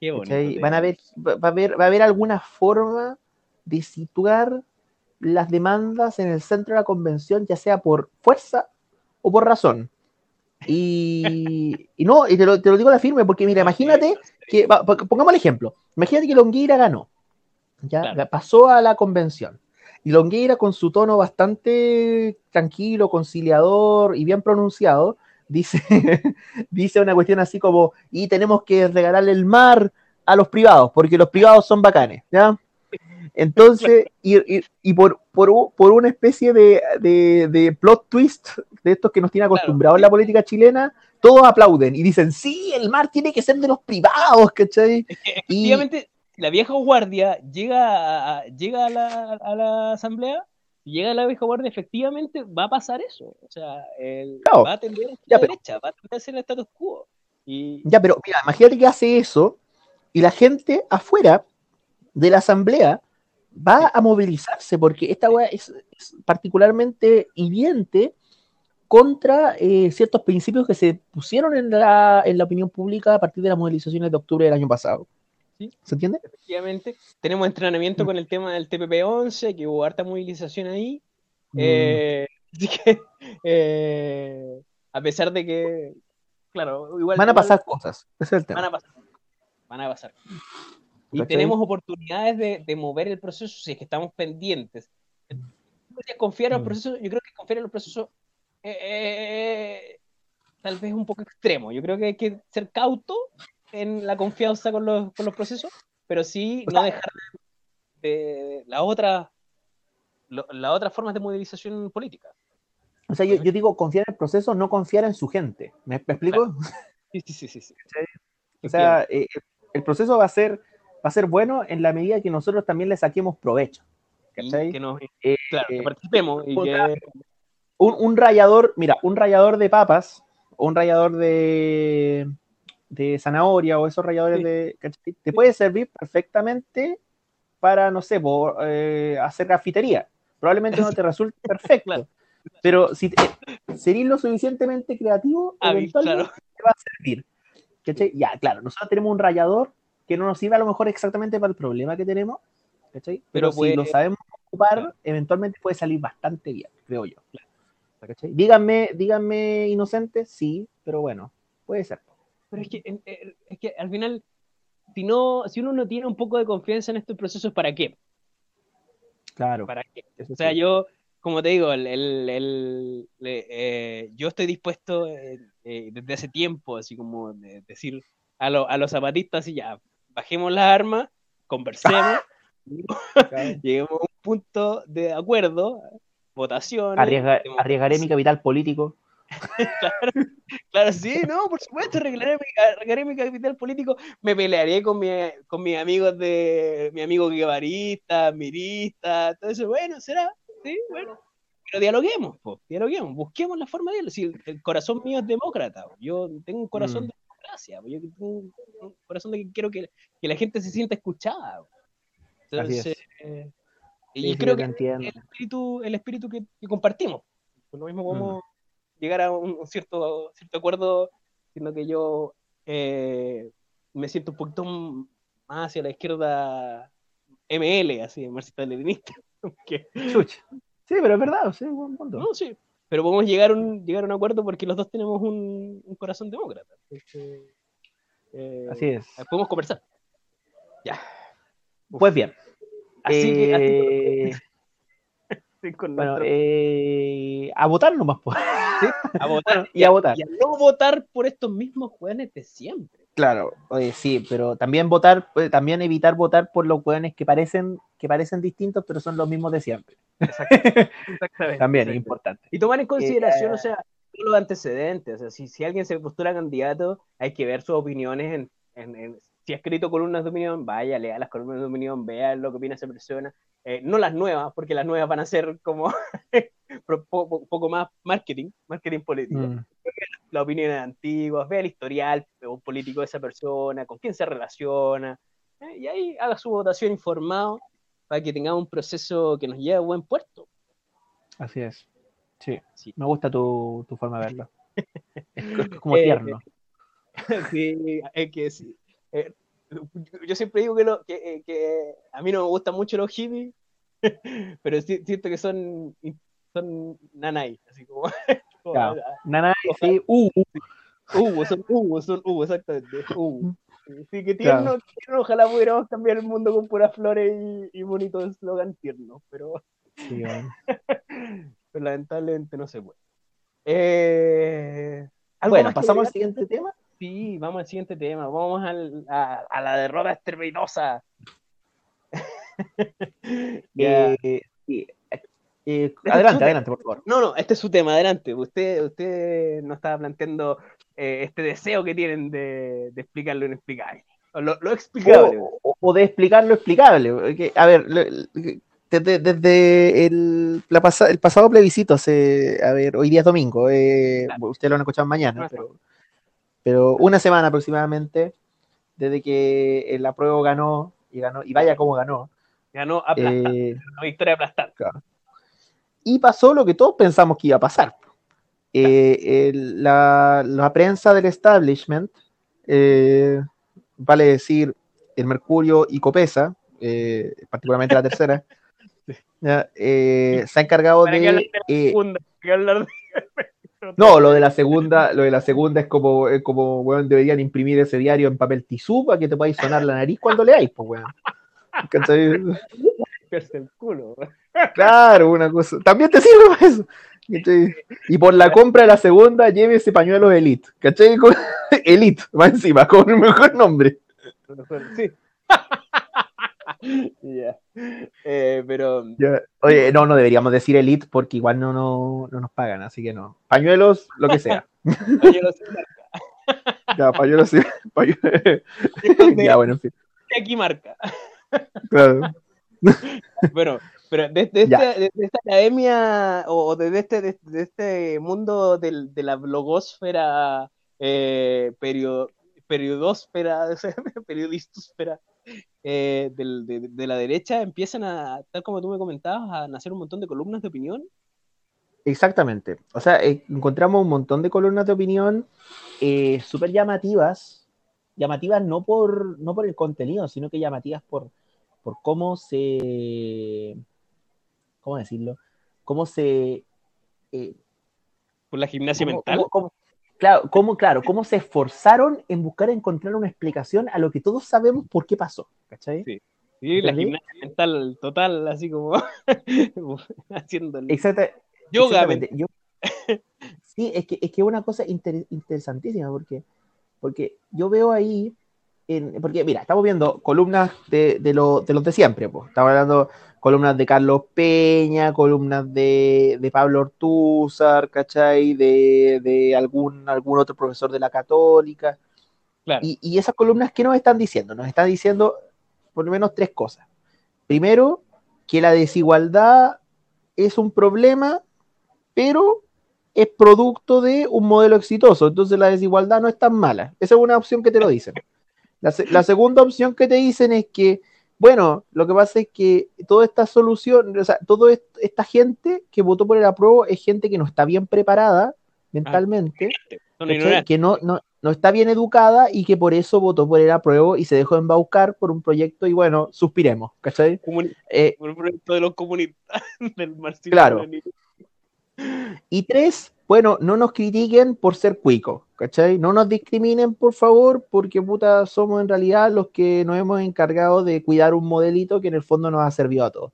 Qué bonito, Van a haber, va a haber, va a haber alguna forma de situar las demandas en el centro de la convención, ya sea por fuerza o por razón. Y, y no, y te lo, te lo digo a la firme, porque mira, imagínate que, pongamos el ejemplo, imagínate que Longueira ganó, ya Claro. pasó a la convención, y Longueira con su tono bastante tranquilo, conciliador y bien pronunciado, dice, [LAUGHS] dice una cuestión así como, y tenemos que regalarle el mar a los privados, porque los privados son bacanes, ¿ya? Entonces, y, y- y por, por, una especie de, de- de plot twist de estos que nos tiene acostumbrados en la política chilena, todos aplauden y dicen, sí, el mar tiene que ser de los privados, ¿cachai? Es que efectivamente, la vieja guardia llega a, llega a la, a la asamblea llega la vieja guardia, efectivamente va a pasar eso. O sea, el, va a tender a la derecha, va a tender a ser el status quo. Y... Ya, pero mira, imagínate que hace eso y la gente afuera de la asamblea va a movilizarse porque esta weá es, particularmente hiriente contra eh, ciertos principios que se pusieron en la, en la opinión pública a partir de las movilizaciones de octubre del año pasado. ¿Se entiende? Efectivamente. Tenemos entrenamiento mm. con el tema del TPP-11, que hubo harta movilización ahí. Mm. Eh, [LAUGHS] así que, eh, a pesar de que, claro, igual... Van a pasar cosas, ese es el tema. Van a pasar. Van a pasar. Y tenemos oportunidades de, mover el proceso si es que estamos pendientes. Confiar en el mm. proceso, yo creo que confiar en el proceso eh, tal vez un poco extremo. Yo creo que hay que ser cauto en la confianza con los, con los procesos, pero sí no dejar de, la otra las otras formas de movilización política. O sea, yo, yo, digo confiar en el proceso, no confiar en su gente. ¿Me, explico? Sí, sí, sí, sí. [LAUGHS] O sea, eh, el proceso va a ser va a ser bueno en la medida que nosotros también le saquemos provecho. ¿Cachai? Que nos, eh, claro, que participemos y que... un, un, rallador, mira, un rallador de papas un rallador de, de zanahoria o esos ralladores de. Te puede servir perfectamente para, no sé, por, eh, hacer cafetería. Probablemente no te [LAUGHS] resulte perfecto. Pero si te, lo suficientemente creativo, eventualmente te va a servir. Ya, claro, nosotros tenemos un rallador que no nos sirve a lo mejor exactamente para el problema que tenemos, Pero, si lo sabemos ocupar, eventualmente puede salir bastante bien, creo yo. Díganme, díganme inocente, sí, pero bueno, puede ser. Pero es que, es que al final, si, no, si uno no tiene un poco de confianza en estos procesos, ¿para qué? Claro. ¿Para qué? O sea, yo, como te digo, el, el, eh, yo estoy dispuesto eh, eh, desde hace tiempo, así como de decir a, a los zapatistas, y ya, bajemos las armas, conversemos, [LAUGHS] [LAUGHS] lleguemos a un punto de acuerdo, votación. arriesgaré mi capital político. [LAUGHS] claro, claro, sí, no, por supuesto, arreglaré, mi capital político, me pelearé con, mi, con mis amigos de mi amigo guevarista, mirista, todo eso, bueno, será, sí, bueno, pero dialoguemos, po, dialoguemos, busquemos la forma de dialogar. el corazón mío es demócrata, yo tengo un corazón mm. de democracia, yo tengo un, corazón de que quiero que, que, la gente se sienta escuchada. Entonces, eh, y creo que el espíritu, el espíritu que, compartimos. Por lo mismo podemos mm llegar a un, cierto, cierto acuerdo, siendo que yo eh, me siento un poquito más hacia la izquierda ML, así, marxista-leninista. [LAUGHS] Sí, pero es verdad, sí, buen punto. No, sí, pero podemos llegar, un, llegar a un acuerdo porque los dos tenemos un, un corazón demócrata. Eh, así es. Podemos conversar. Ya. Pues bien. Así que... Eh, [LAUGHS] bueno, eh, a votar nomás. Pues. ¿Sí? A votar. y, a, votar. Y a no votar por estos mismos jóvenes de siempre. Claro, oye, sí, pero también votar, pues, también evitar votar por los jóvenes que parecen, que parecen distintos, pero son los mismos de siempre. [LAUGHS] Exactamente. también es importante. Y tomar en consideración, eh, o sea, los antecedentes. O sea, si, si alguien se postula candidato, hay que ver sus opiniones en, en, si ha escrito columnas de opinión, vaya, lea las columnas de opinión, vea lo que opina esa persona. Eh, no las nuevas, porque las nuevas van a ser como [LAUGHS] un poco más marketing, marketing político. Mm. Las opiniones antiguas, vea el historial político de esa persona, con quién se relaciona, eh, y ahí haga su votación informado para que tengamos un proceso que nos lleve a buen puerto. Así es. Sí, sí. me gusta tu, forma de verlo. [LAUGHS] es como tierno. [LAUGHS] sí, es que sí. Eh, yo siempre digo que, lo, que, que, a mí no me gustan mucho los hippies, [LAUGHS] pero siento que son, son nanay, así como. [LAUGHS] nanay, sí, uh, uh. son uh, son uh, exactamente. Uh. Sí, que tierno, tierno, ojalá pudiéramos cambiar el mundo con puras flores y, y bonito eslogan tierno, pero. Sí, [LAUGHS] pero lamentablemente no se puede. Eh, bueno, pasamos al siguiente tema. Sí, vamos al siguiente tema. Vamos al, a, a, la derrota estrepitosa. [LAUGHS] eh, eh, adelante, adelante, por favor. No, no, este es su tema, adelante. Usted, usted nos estaba planteando eh, este deseo que tienen de, de explicar lo inexplicable. O lo, lo explicable. O, o, de explicar lo explicable. a ver, desde, desde el, la pasa, el pasado plebiscito, hace, a ver, hoy día es domingo, eh, ustedes lo han escuchado mañana, pero, pero una semana aproximadamente, desde que el apruebo ganó, y ganó, y vaya como ganó. Ganó aplastante, eh, una victoria aplastante. Claro. Y pasó lo que todos pensamos que iba a pasar. Eh, el, la, la, prensa del establishment, eh, vale decir el Mercurio y Copesa, eh, particularmente la tercera, [LAUGHS] eh, se ha encargado de... Eh, no, lo de la segunda, lo de la segunda es como, es como weón, deberían imprimir ese diario en papel tisú para que te podáis sonar la nariz cuando leáis, pues weón. el culo. Claro, una cosa. También te sirve para eso. Y por la compra de la segunda, lleve ese pañuelo Elite. ¿Cachai? [LAUGHS] Elite, va encima, con el mejor nombre. Sí. Ya. Eh, pero. Oye, no, no deberíamos decir elite porque igual no, no, no, nos pagan, así que no. Pañuelos, lo que sea. pañuelos sin marca. Ya, pañuelos sin [LAUGHS] pañuelos. ya, bueno, en fin. Aquí marca. Claro. Bueno, pero desde, este, esta academia o desde este, de, este mundo del, de la blogosfera, eh, periodósfera, [LAUGHS] periodistósfera, eh, de, la derecha empiezan a, tal como tú me comentabas, a nacer un montón de columnas de opinión. Exactamente. O sea, eh, encontramos un montón de columnas de opinión eh, súper llamativas, llamativas no por, no por el contenido, sino que llamativas por, por cómo se, ¿cómo decirlo? Cómo se... por la gimnasia mental. Claro, cómo, claro, cómo se esforzaron en buscar encontrar una explicación a lo que todos sabemos por qué pasó, ¿cachai? Sí, sí la gimnasia mental total, así como [LAUGHS] haciéndolo. Exacto. Yoga. [LAUGHS] sí, es que es que una cosa interesantísima, porque, porque yo veo ahí, en, porque mira, estamos viendo columnas de, de, lo, de los de siempre, pues. estamos hablando columnas de Carlos Peña, columnas de, de Pablo Ortúzar, ¿cachai? De, de, algún, algún otro profesor de la Católica. Y, y, esas columnas, ¿qué nos están diciendo? Nos están diciendo por lo menos tres cosas. Primero, que la desigualdad es un problema, pero es producto de un modelo exitoso. Entonces la desigualdad no es tan mala. Esa es una opción que te lo dicen. La, la segunda opción que te dicen es que bueno, lo que pasa es que toda esta solución, o sea, toda esta gente que votó por el apruebo es gente que no está bien preparada mentalmente, ah, que no, no, no, está bien educada y que por eso votó por el apruebo y se dejó embaucar por un proyecto y bueno, suspiremos, ¿cachai? Eh, por un proyecto de los comunistas, [LAUGHS] del marxismo. Claro. Y tres, bueno, no nos critiquen por ser cuicos, ¿cachai? No nos discriminen, por favor, porque puta, somos en realidad los que nos hemos encargado de cuidar un modelito que en el fondo nos ha servido a todos.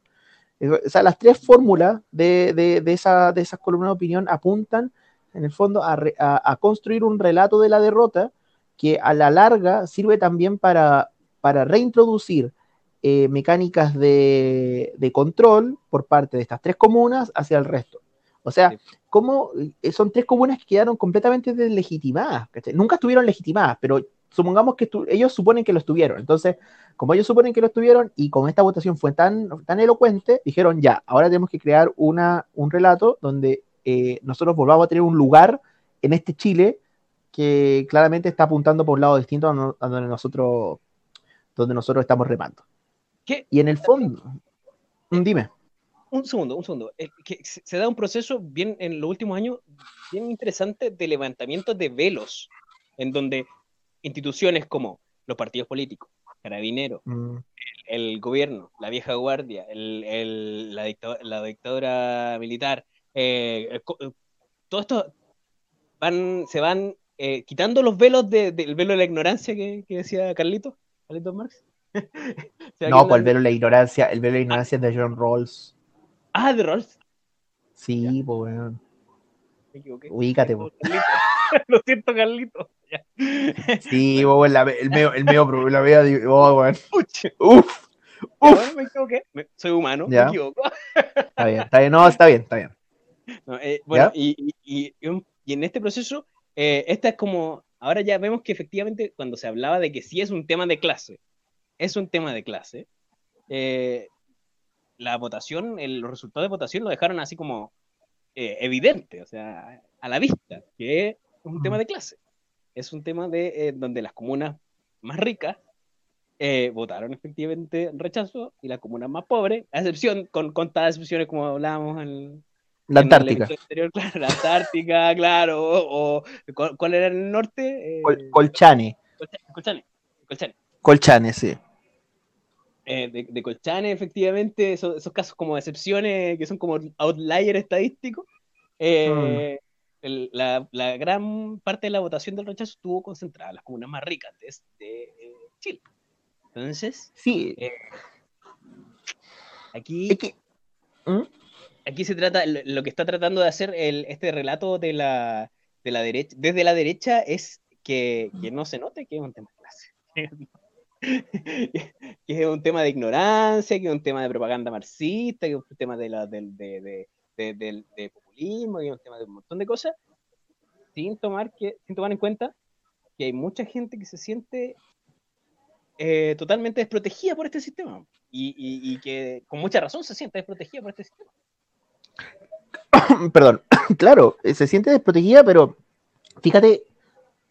O sea, las tres fórmulas de, de, de, esa, de esas columnas de opinión apuntan, en el fondo, a, a, construir un relato de la derrota que a la larga sirve también para, para reintroducir eh, mecánicas de, de control por parte de estas tres comunas hacia el resto. O sea, ¿cómo eh, son tres comunas que quedaron completamente deslegitimadas? Nunca estuvieron legitimadas, pero supongamos que ellos suponen que lo estuvieron. Entonces, como ellos suponen que lo estuvieron y como esta votación fue tan, tan elocuente, dijeron ya, ahora tenemos que crear una, un relato donde eh, nosotros volvamos a tener un lugar en este Chile que claramente está apuntando por un lado distinto a, donde nosotros donde nosotros estamos remando. ¿Qué? Y en el fondo, dime un segundo, un segundo. que se da un proceso bien en los últimos años bien interesante de levantamiento de velos, en donde instituciones como los partidos políticos, Carabineros, mm. el, gobierno, la vieja guardia, el, la, la, dictadura militar, eh, todo esto van, se van eh, quitando los velos del velo de la ignorancia que, decía Carlito, Carlitos Marx. [LAUGHS] no, pues el velo de la ignorancia, el velo de la ignorancia es de John Rawls. Ah, de Rolls. Sí, pues weón. Me equivoqué. Ubícate, pues. [LAUGHS] Lo siento, Carlito. Sí, weón, el medio, el medio, la vea, oh, weón. Uf. Uf. me equivoqué. Soy humano, me equivoco. Está bien, está bien, no, está bien, está bien. Eh, bueno, y, y, y, en este proceso, eh, esta es como, ahora ya vemos que efectivamente cuando se hablaba de que sí es un tema de clase, es un tema de clase, eh, la votación, el, los resultados de votación lo dejaron así como eh, evidente, o sea, a la vista, que es un tema de clase. Es un tema de eh, donde las comunas más ricas eh, votaron efectivamente rechazo y las comunas más pobres, a excepción, con contadas excepciones como hablábamos en, La en Antártica. anterior, [LAUGHS] claro, la Antártica, claro, o, o- ¿cuál, era el norte? Eh, Col- Colchane. Colcha- Colchane, Colchane. Colchane, sí. Eh, de, de Colchane, efectivamente, esos, esos casos como excepciones que son como outlier estadístico, eh, el- la, la gran parte de la votación del rechazo estuvo concentrada en las comunas más ricas de, de, eh, Chile. Entonces, Sí. Eh, aquí, Es que. ¿Mm? aquí se trata, lo, lo que está tratando de hacer el, este relato de la, de la derecha, desde la derecha es que, que no se note que es un tema de clase. [LAUGHS] [LAUGHS] que es un tema de ignorancia, que es un tema de propaganda marxista, que es un tema de, la, de, de- de- populismo, que es un tema de un montón de cosas, sin tomar, que, sin tomar en cuenta que hay mucha gente que se siente eh, totalmente desprotegida por este sistema y, y- y que con mucha razón se siente desprotegida por este sistema. [COUGHS] Perdón. [COUGHS] claro, se siente desprotegida, pero fíjate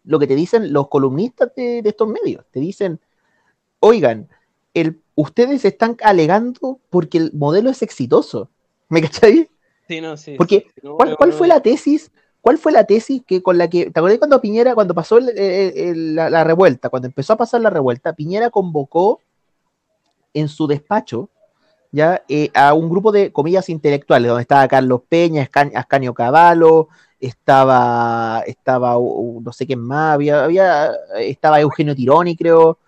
lo que te dicen los columnistas de, de estos medios. Te dicen, oigan, el, ustedes están alegando porque el modelo es exitoso. ¿Me cachai? Sí, no, sí, Porque, sí, no, ¿Cuál, cuál fue la tesis? ¿Cuál fue la tesis que con la que, ¿te acordás cuando Piñera, cuando pasó el- la, la revuelta, cuando empezó a pasar la revuelta, Piñera convocó en su despacho ya eh, a un grupo de comillas intelectuales, donde estaba Carlos Peña, Ascan- Ascanio Cavallo, estaba, estaba uh, no sé quién más, había, había, estaba Eugenio Tironi, creo,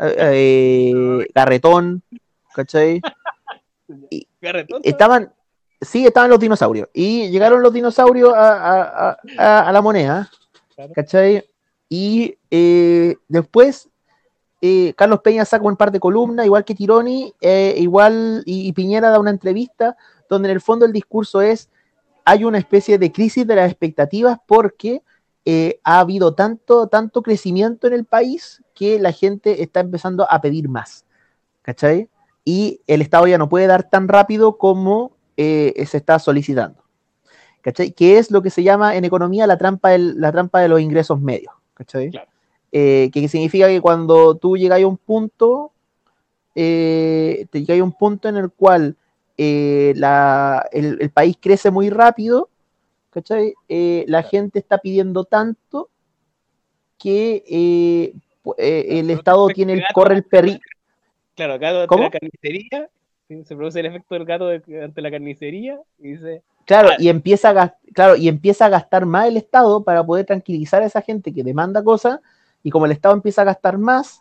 eh, Garretón, ¿cachai? [LAUGHS] Garretón, estaban, sí, estaban los dinosaurios. Y llegaron los dinosaurios a, a- a- a- a la moneda. ¿cachai? Y eh, después eh, Carlos Peña saca un par de columnas, igual que Tironi, eh, igual, y, y Piñera da una entrevista donde en el fondo el discurso es, hay una especie de crisis de las expectativas porque eh, ha habido tanto, tanto crecimiento en el país que la gente está empezando a pedir más, ¿cachai? y el Estado ya no puede dar tan rápido como eh, se está solicitando. ¿Cachai? Que es lo que se llama en economía la trampa, del- la trampa de los ingresos medios. ¿Cachai? Claro. Eh, que significa que cuando tú llegas a un punto, te llegas a un punto en el cual la- el, el país crece muy rápido, ¿cachai? Eh, la gente está pidiendo tanto que eh, eh, el Estado tiene el, corre el perri, Claro, acá ante ¿Cómo? la carnicería, se produce el efecto del gato de- ante la carnicería y dice, Claro, y empieza a gas- claro, y empieza a gastar más el Estado para poder tranquilizar a esa gente que demanda cosas, y como el Estado empieza a gastar más,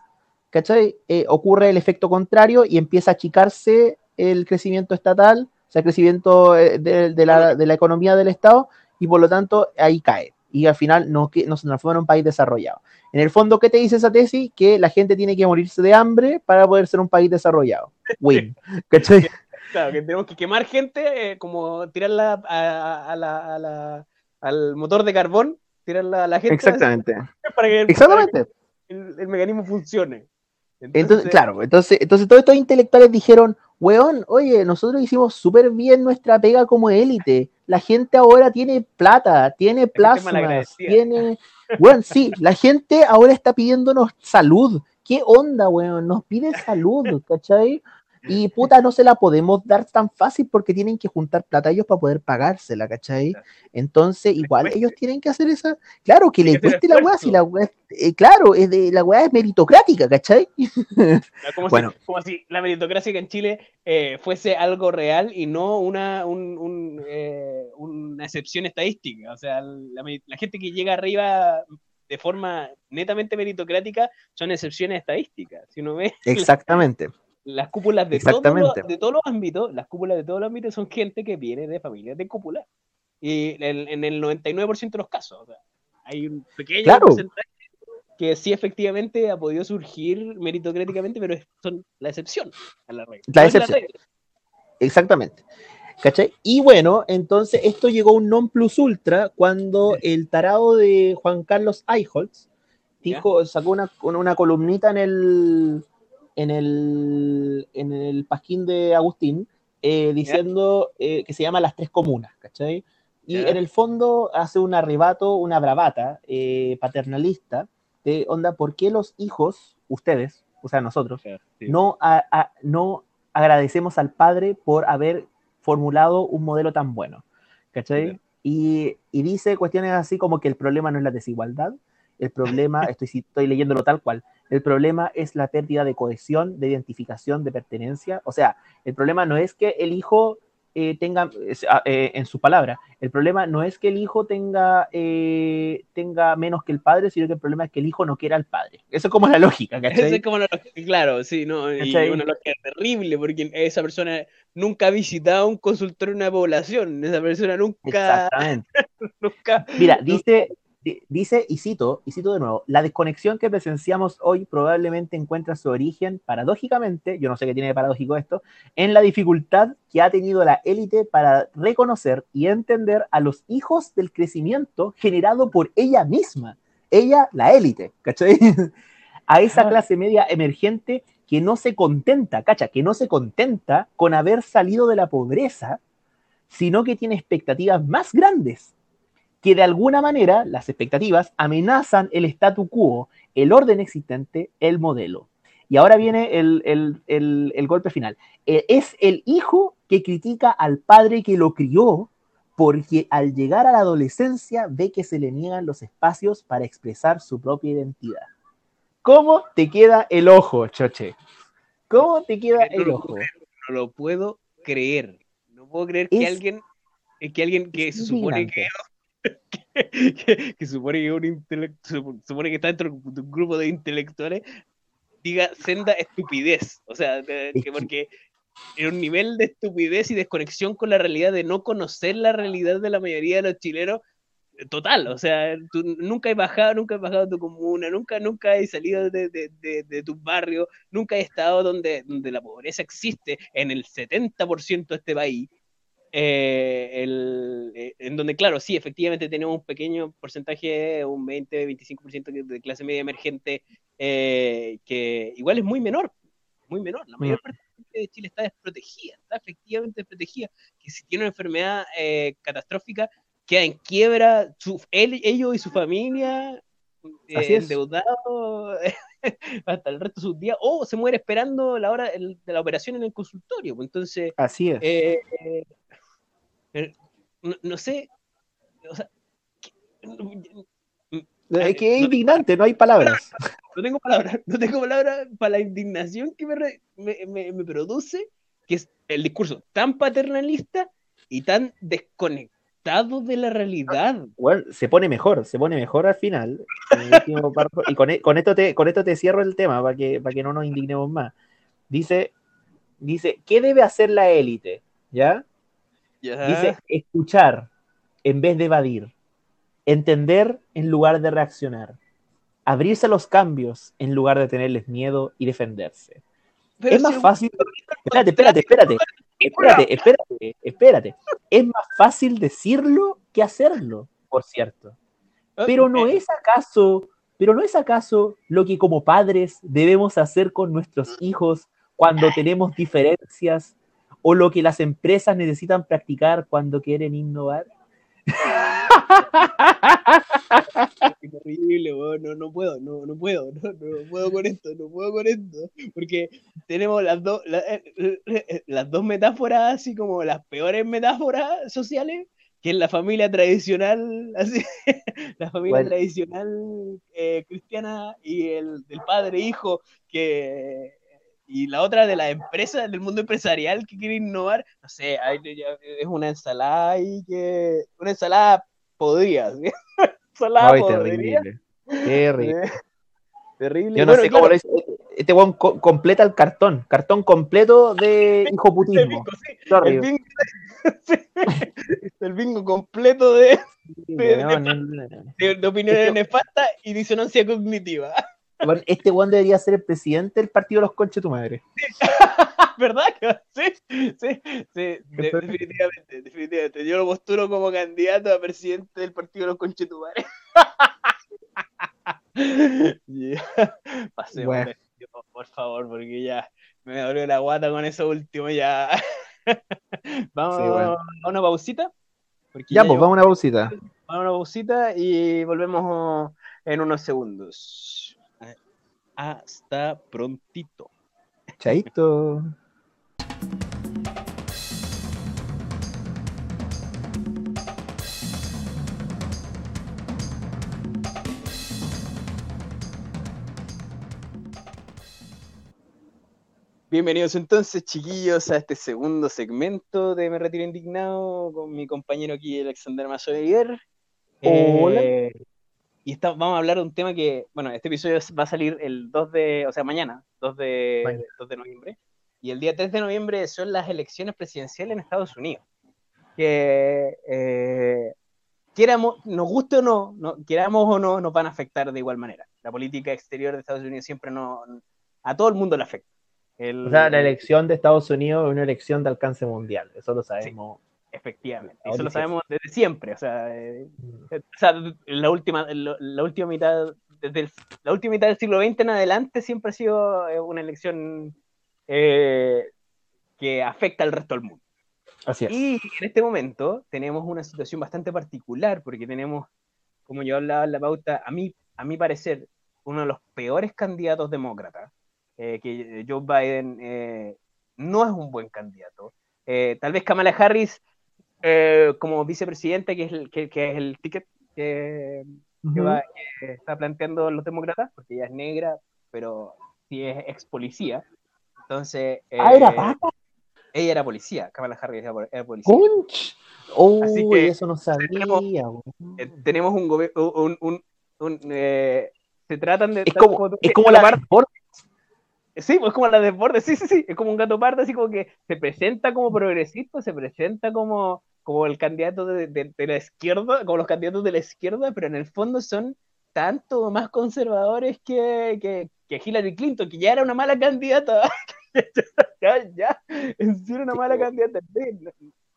¿cachai? Eh, ocurre el efecto contrario y empieza a achicarse el crecimiento estatal, o sea, el crecimiento eh, de, de la, de la economía del Estado, y por lo tanto ahí cae. Y al final no, no se transforma en un país desarrollado. En el fondo, ¿qué te dice esa tesis? Que la gente tiene que morirse de hambre para poder ser un país desarrollado. Win. [LAUGHS] ¿Cachai? claro, que tenemos que quemar gente, eh, como tirarla a, a la, a la- al motor de carbón, tirarla a la gente Exactamente. [LAUGHS] para que, Exactamente. para que el, el mecanismo funcione. Entonces, claro, entonces, entonces todos estos intelectuales dijeron, weón, oye, nosotros hicimos súper bien nuestra pega como élite. La gente ahora tiene plata, tiene malagradecida. tiene... Weón, sí, la gente ahora está pidiéndonos salud. ¿Qué onda, weón? Nos pide salud, [LAUGHS] ¿cachai? Y puta, no se la podemos dar tan fácil porque tienen que juntar plata ellos para poder pagársela, ¿cachai? Entonces, igual ellos tienen que hacer esa. Claro, que Tiene le que hacer cueste la weá, si la weá, eh, claro, es de, la weá es meritocrática, ¿cachai? [LAUGHS] Como, Bueno. si, como si la meritocracia que en Chile eh, fuese algo real y no una, un- un, eh, una excepción estadística. O sea, la gente que llega arriba de forma netamente meritocrática son excepciones estadísticas. Si uno ve Exactamente. Las cúpulas de, todos los- Exactamente. de todos los ámbitos, las cúpulas de todos los ámbitos son gente que viene de familias de cúpula. Y en, en el 99% de los casos. o sea, hay un pequeño Claro. porcentaje que sí efectivamente ha podido surgir meritocráticamente, pero son la excepción a la regla. La No excepción. regla. Exactamente. ¿Cachai? Y bueno, entonces esto llegó a un non plus ultra cuando el tarado de Juan Carlos Eichholz dijo, sacó una, una columnita en el, en el en el pasquín de Agustín eh, diciendo eh, que se llama Las Tres Comunas, ¿cachai? Y en el fondo hace un arrebato, una bravata eh, paternalista de onda, ¿por qué los hijos, ustedes, o sea, nosotros, no, no agradecemos al padre por haber formulado un modelo tan bueno? ¿Cachai? Y, y, dice cuestiones así como que el problema no es la desigualdad, el problema, estoy, estoy leyéndolo tal cual, el problema es la pérdida de cohesión, de identificación, de pertenencia. O sea, el problema no es que el hijo eh, tenga, ah, eh, en su palabra, el problema no es que el hijo tenga, eh, tenga menos que el padre, sino que el problema es que el hijo no quiera al padre. Eso es como la lógica, [LAUGHS] ¿cachai? Eso es como la lógica, claro, sí, ¿no? Y una lógica terrible, porque esa persona nunca ha visitado un consultorio en una población, esa persona nunca... Exactamente. [LAUGHS] nunca Mira, dice, dice, y cito, y cito de nuevo, la desconexión que presenciamos hoy probablemente encuentra su origen, paradójicamente, yo no sé qué tiene de paradójico esto, en la dificultad que ha tenido la élite para reconocer y entender a los hijos del crecimiento generado por ella misma, ella, la élite, ¿cachai? [LAUGHS] a esa clase media emergente que no se contenta, cacha, que no se contenta con haber salido de la pobreza, sino que tiene expectativas más grandes que de alguna manera las expectativas amenazan el statu quo, el orden existente, el modelo. Y ahora viene el, golpe final. Eh, es el hijo que critica al padre que lo crió porque al llegar a la adolescencia ve que se le niegan los espacios para expresar su propia identidad. ¿Cómo te queda el ojo, Choche? ¿Cómo te queda el ojo? no lo puedo creer. No puedo creer que alguien que alguien que se supone que que, supone que un supone que está dentro de un grupo de intelectuales, diga senda estupidez. O sea, que porque en un nivel de estupidez y desconexión con la realidad, de no conocer la realidad de la mayoría de los chilenos, total, o sea, tú nunca has bajado, nunca has bajado a tu comuna, nunca, nunca has salido de, de, de, tu barrio, nunca has estado donde, donde la pobreza existe en el 70% de este país, eh, el, eh, en donde, claro, sí, efectivamente tenemos un pequeño porcentaje, un 20-25% de clase media emergente, eh, que igual es muy menor, muy menor. La mayor mm. parte de Chile está desprotegida, está efectivamente desprotegida, que si tiene una enfermedad catastrófica, queda en quiebra, su, él, ellos y su familia endeudados [LAUGHS] hasta el resto de sus días, o se muere esperando la hora de la operación en el consultorio. Pues, entonces, así es. No, sé, o sea, es que es indignante, no hay palabras. No tengo palabras, no tengo palabras para la indignación que me, me, produce, que es el discurso tan paternalista y tan desconectado de la realidad. Bueno, se pone mejor, se pone mejor al final. [LAUGHS] y con, e, con, esto te, con esto te cierro el tema para que, para que no nos indignemos más. Dice, dice, ¿qué debe hacer la élite? ¿Ya? Dice escuchar en vez de evadir, entender en lugar de reaccionar, abrirse a los cambios en lugar de tenerles miedo y defenderse. es más fácil. Espérate, espérate, espérate. Espérate, espérate, espérate. Es más fácil decirlo que hacerlo, por cierto. Pero no es acaso, pero no es acaso lo que como padres debemos hacer con nuestros hijos cuando tenemos diferencias o lo que las empresas necesitan practicar cuando quieren innovar? [LAUGHS] Qué horrible, no, no puedo, no, no puedo, no, no, puedo con esto, no puedo con esto, porque tenemos las dos, eh, eh, las dos metáforas, así como las peores metáforas sociales, que es la familia tradicional, [LAUGHS] así, la familia tradicional eh, cristiana y el del padre hijo que y la otra de las empresas, del mundo empresarial que quiere innovar, no sé, es una ensalada y que. Una ensalada podría, ¿sí? [LAUGHS] ensalada Ay, terrible. Terrible. Eh, terrible. Yo no sé cómo lo dice. Este weón completa el cartón. Cartón completo de hijoputismo. El bingo, sí. el, [LAUGHS] bingo, completo de, de, opiniones nefastas y disonancia cognitiva este Juan debería ser el presidente del partido de los conches tu madre. [LAUGHS] ¿Verdad? Sí, sí, sí, definitivamente, definitivamente. Yo lo posturo como candidato a presidente del partido de los conches tu madre. [LAUGHS] Pasemos por favor, porque ya me dolió la guata con eso último, ya. [LAUGHS] vamos Sí, bueno. a una pausita. porque Ya, pues, vamos a una pausita. vamos a una pausita y volvemos en unos segundos. Hasta prontito. Chaito. Bienvenidos entonces, chiquillos, a este segundo segmento de Me Retiro Indignado con mi compañero aquí, Alexander Masovier. Hola. Eh, y está- vamos a hablar de un tema que, bueno, este episodio va a salir el 2 de, o sea, mañana, 2 de, Mañana. 2 de noviembre. Y el día 3 de noviembre son las elecciones presidenciales en Estados Unidos. Que, eh, quieramos, nos guste o no, no, queramos o no, nos van a afectar de igual manera. La política exterior de Estados Unidos siempre no, a todo el mundo le afecta. El- O sea, la elección de Estados Unidos es una elección de alcance mundial. Eso lo sabemos. Efectivamente, eso lo sabemos desde siempre. O sea, eh, o sea, la última, la, la última mitad, desde el- la última mitad del siglo XX en adelante siempre ha sido eh, una elección eh, que afecta al resto del mundo. Así es. Y en este momento tenemos una situación bastante particular porque tenemos, como yo hablaba en la pauta, a mí, a mi parecer, uno de los peores candidatos demócratas, eh, que Joe Biden no es un buen candidato. Tal vez Kamala Harris eh, como vicepresidenta, que es el, que, que es el ticket que, que va- que está planteando los demócratas, porque ella es negra, pero sí es ex policía. Entonces, Ah, era eh, pata. ella era policía, Kamala Harris era, era policía. Así que eso no sabía. tenemos-. Eh, tenemos un gobierno, un, un, un, eh, se tratan de... Es como, es como la Bart- Sí, pues como la de Borde, sí, sí, sí, es como un gato pardo, así como que se presenta como progresista, se presenta como, como el candidato de, de- de la izquierda, como los candidatos de la izquierda, pero en el fondo son tanto más conservadores que, que, que Hillary Clinton, que ya era una mala candidata, [LAUGHS] ya, ya, serio una mala po. candidata,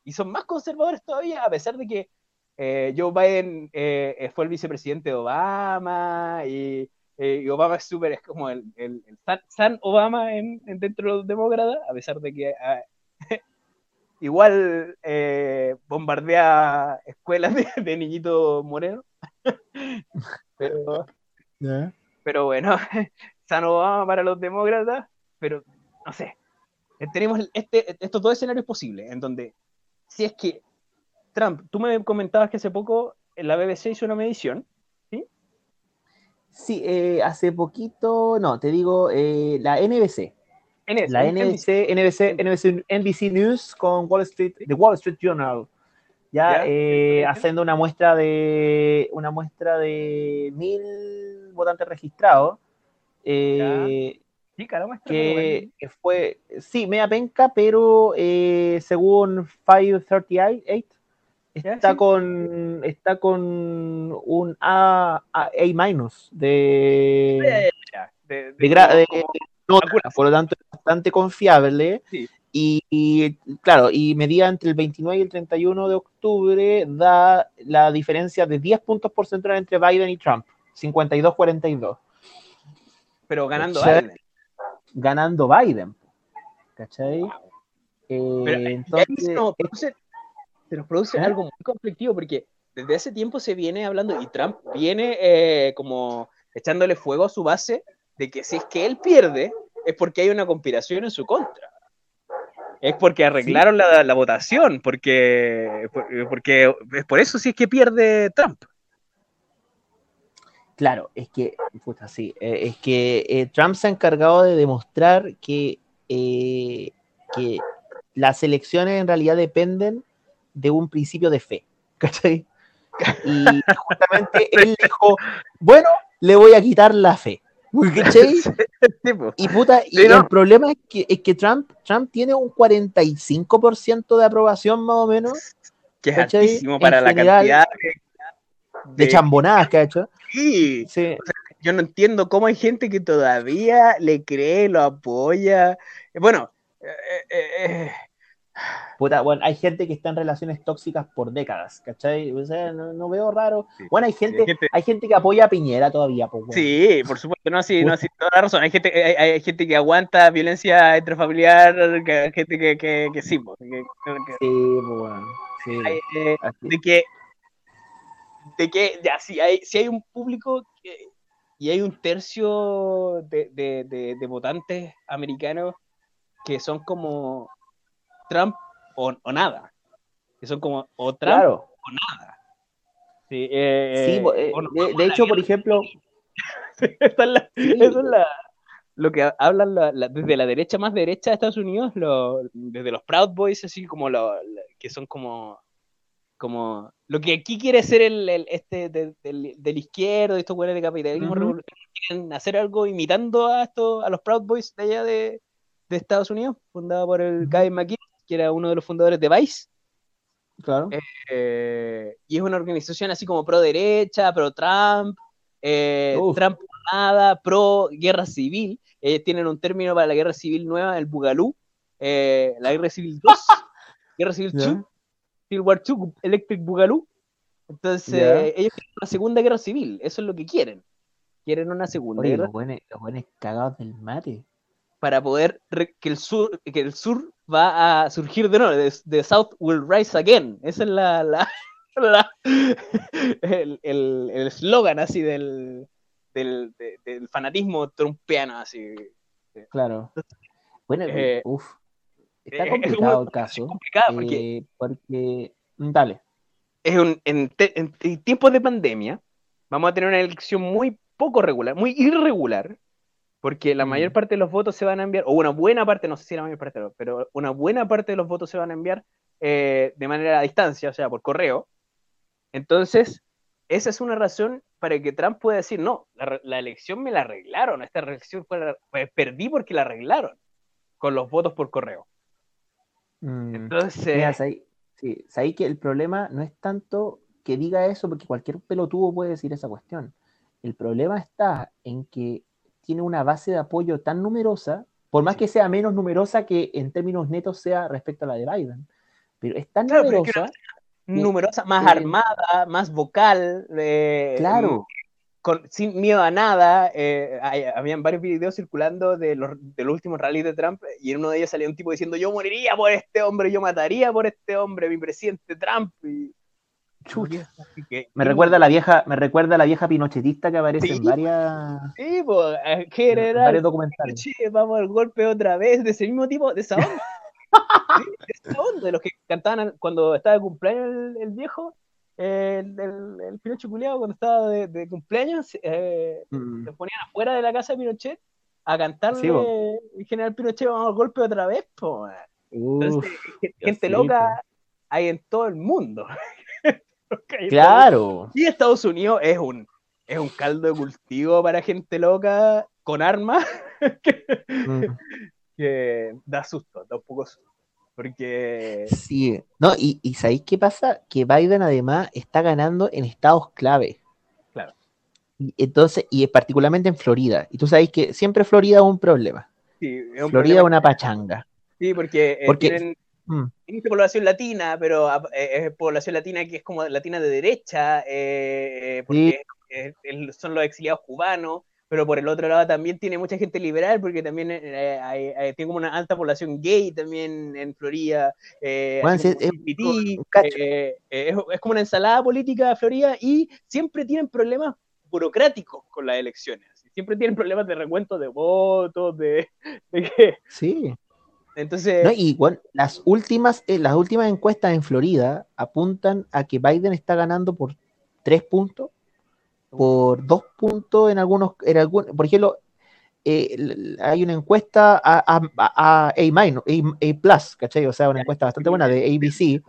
y son más conservadores todavía, a pesar de que eh, Joe Biden eh, eh, fue el vicepresidente de Obama y, eh, y Obama es súper, es como el, el- el San, San Obama en, en dentro de los demócratas, a pesar de que ah, [LAUGHS] igual eh, bombardea escuelas de, de niñitos morenos. [LAUGHS] pero, pero bueno, [LAUGHS] San Obama para los demócratas, pero no sé. Tenemos este, estos dos escenarios posibles, en donde si es que Trump, tú me comentabas que hace poco en la BBC hizo una medición, Sí, eh, hace poquito, no, te digo, eh, la NBC. eso, La NBC, NBC, NBC, NBC News con Wall Street, The Wall Street Journal. Ya, eh, haciendo una muestra de una muestra de mil votantes registrados. eh, Sí, caramba, está que, que fue, sí, media penca, pero eh, según 538 Ya, está sí. con está con un A, A, minus de, de, de, gra- de nota, Calcula. por lo tanto es bastante confiable. Sí. Y, y, claro, y medida entre el 29 y el 31 de octubre da la diferencia de 10 puntos porcentuales entre Biden y Trump, 52-42, pero ganando ¿Cachai? Biden. ganando Biden. ¿Cachai? Wow. Eh, Pero entonces, se nos produce, ¿Eh? algo muy conflictivo porque desde hace tiempo se viene hablando y Trump viene eh, como echándole fuego a su base de que si es que él pierde es porque hay una conspiración en su contra. Es porque arreglaron la, la votación, porque, por- porque es por eso si es que pierde Trump. Claro, es que, puta, sí, eh, es que eh, Trump se ha encargado de demostrar que, eh, que las elecciones en realidad dependen de un principio de fe, ¿cachai? [LAUGHS] Y justamente [LAUGHS] él dijo, bueno, le voy a quitar la fe, [LAUGHS] ¿cachai? Y puta, y Sí, ¿no? el problema es que, es que Trump, Trump tiene un 45% de aprobación más o menos que es ¿cachai? altísimo En para la general, cantidad de chambonadas, ¿cachai? Sí, Sí. yo no entiendo cómo hay gente que todavía le cree, lo apoya. Bueno, eh, eh, eh, puta, bueno, hay gente que está en relaciones tóxicas por décadas, ¿cachai? O sea, no, no veo raro. Sí. Bueno, hay gente, Hay gente- hay gente que apoya a Piñera todavía, pues, bueno. Sí, por supuesto, no, sí, no, sí, toda la razón. Hay gente, hay, hay gente que aguanta violencia intrafamiliar, que, hay gente que, que, que sí, po, que- Sí, pues, bueno, sí. hay, eh, Así- de que, de que, ya, si hay, si hay un público que- y hay un tercio de, de, de, de votantes americanos que son como Trump o, o nada, que son como o Trump Claro. o nada. Sí, eh, Sí, eh, de, hecho, por ejemplo, [LAUGHS] Esa es la- Sí. eso es la- lo que hablan la- la- desde la derecha más derecha de Estados Unidos, lo- desde los Proud Boys, así como lo, que son como, como lo que aquí quiere ser el, el- este de- del, del izquierdo, de estos güeyes de capitalismo revolucionario, quieren hacer algo imitando a estos, a los Proud Boys de allá de, de Estados Unidos, fundado por el. Guy McKinney, que era uno de los fundadores de Vice. claro. Eh, y es una organización así como pro derecha, pro Trump, eh. Trump por nada, pro guerra civil. Ellos tienen un término para la guerra civil nueva, el Bugalú, eh, la guerra civil 2, [LAUGHS] guerra civil 2, Ya. Civil War 2, Electric Bugalú. Entonces, ellos quieren una segunda guerra civil, eso es lo que quieren. Quieren una segunda Oye, guerra los buenos, los buenos cagados del mate. para poder que el sur que el sur va a surgir de nuevo the, south will rise again esa es la, la, [LAUGHS] la- el el- el eslogan así del del, de- del fanatismo trumpiano así Claro. Bueno, Eh, uff. Está eh, es complicado muy- el caso. complicado porque eh, porque. mm, Dale. es un, en, te- en- en tiempos de pandemia vamos a tener una elección muy poco regular muy irregular porque la mayor parte de los votos se van a enviar, o una buena parte, no sé si la mayor parte, pero una buena parte de los votos se van a enviar eh, de manera a distancia, o sea, por correo. Entonces, esa es una razón para que Trump pueda decir, no, la, la elección me la arreglaron, esta elección fue pues, perdí porque la arreglaron con los votos por correo. Mm, Entonces, Mira, sabí- sí, que el problema no es tanto que diga eso, porque cualquier pelotudo puede decir esa cuestión. El problema está en que tiene una base de apoyo tan numerosa, por más que sea menos numerosa que en términos netos sea respecto a la de Biden, pero es tan Claro, pero es que numerosa, numerosa, más eh, armada, más vocal, eh, claro, con, sin miedo a nada. eh, hay- habían varios videos circulando de los, de los últimos rallies de Trump y en uno de ellos salía un tipo diciendo yo moriría por este hombre, yo mataría por este hombre, mi presidente Trump. Y, chucha. Me recuerda a la vieja, me recuerda a la vieja pinochetista que aparece Sí. en varias, Sí, pues, eh, en general, varios documentales. Che, vamos al golpe otra vez, de ese mismo tipo, de esa onda. [LAUGHS] Sí, de esa onda, de los que cantaban cuando estaba de cumpleaños el, el viejo, eh, el, el, el Pinocho culiao, cuando estaba de, de cumpleaños, eh, Mm, se ponían afuera de la casa de Pinochet a cantarle Sí, el general Pinochet, vamos al golpe otra vez, uf, Entonces, gen- gente loca hay en todo el mundo. [LAUGHS] Claro. y Estados Unidos es un, es un caldo de cultivo para gente loca con armas [LAUGHS] Mm. que da susto, da un poco susto. Porque Sí, no, y, y ¿sabéis qué pasa? Que Biden además está ganando en estados clave. Claro. Y entonces, y particularmente en Florida. Y tú sabéis que siempre Florida es un problema. sí, es un Florida es una pachanga. Sí, porque, eh, Porque- tienen, Mm, población latina, pero ah, eh, es población latina que es como latina de derecha, eh, eh, porque son los exiliados cubanos, pero por el otro lado también tiene mucha gente liberal, porque también hay- hay- tiene como una alta población gay también en Florida. Bueno, sí, es- como una ensalada política Florida y siempre tienen problemas burocráticos con las elecciones. Siempre tienen problemas de recuento de votos, de, de que- sí. Entonces No, y bueno, las últimas, eh, las últimas encuestas en Florida apuntan a que Biden está ganando por tres puntos, por dos puntos en algunos, en algún, por ejemplo, eh, hay una encuesta a, a, a, a minus, A, A plus, ¿cachai? O sea, una encuesta bastante buena de ABC,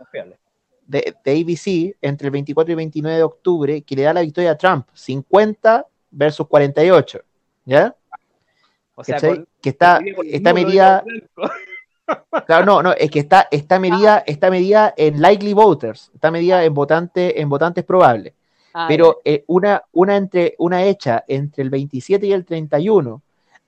de, de ABC entre el 24 y 29 de octubre que le da la victoria a Trump, 50 versus 48, ¿ya? O sea, que está, está medida. Claro, no, no, es que está, está medida, está medida en likely voters, está medida en votantes, en votantes probables. Ah, Pero eh, una, una, entre, una hecha entre el 27 y el 31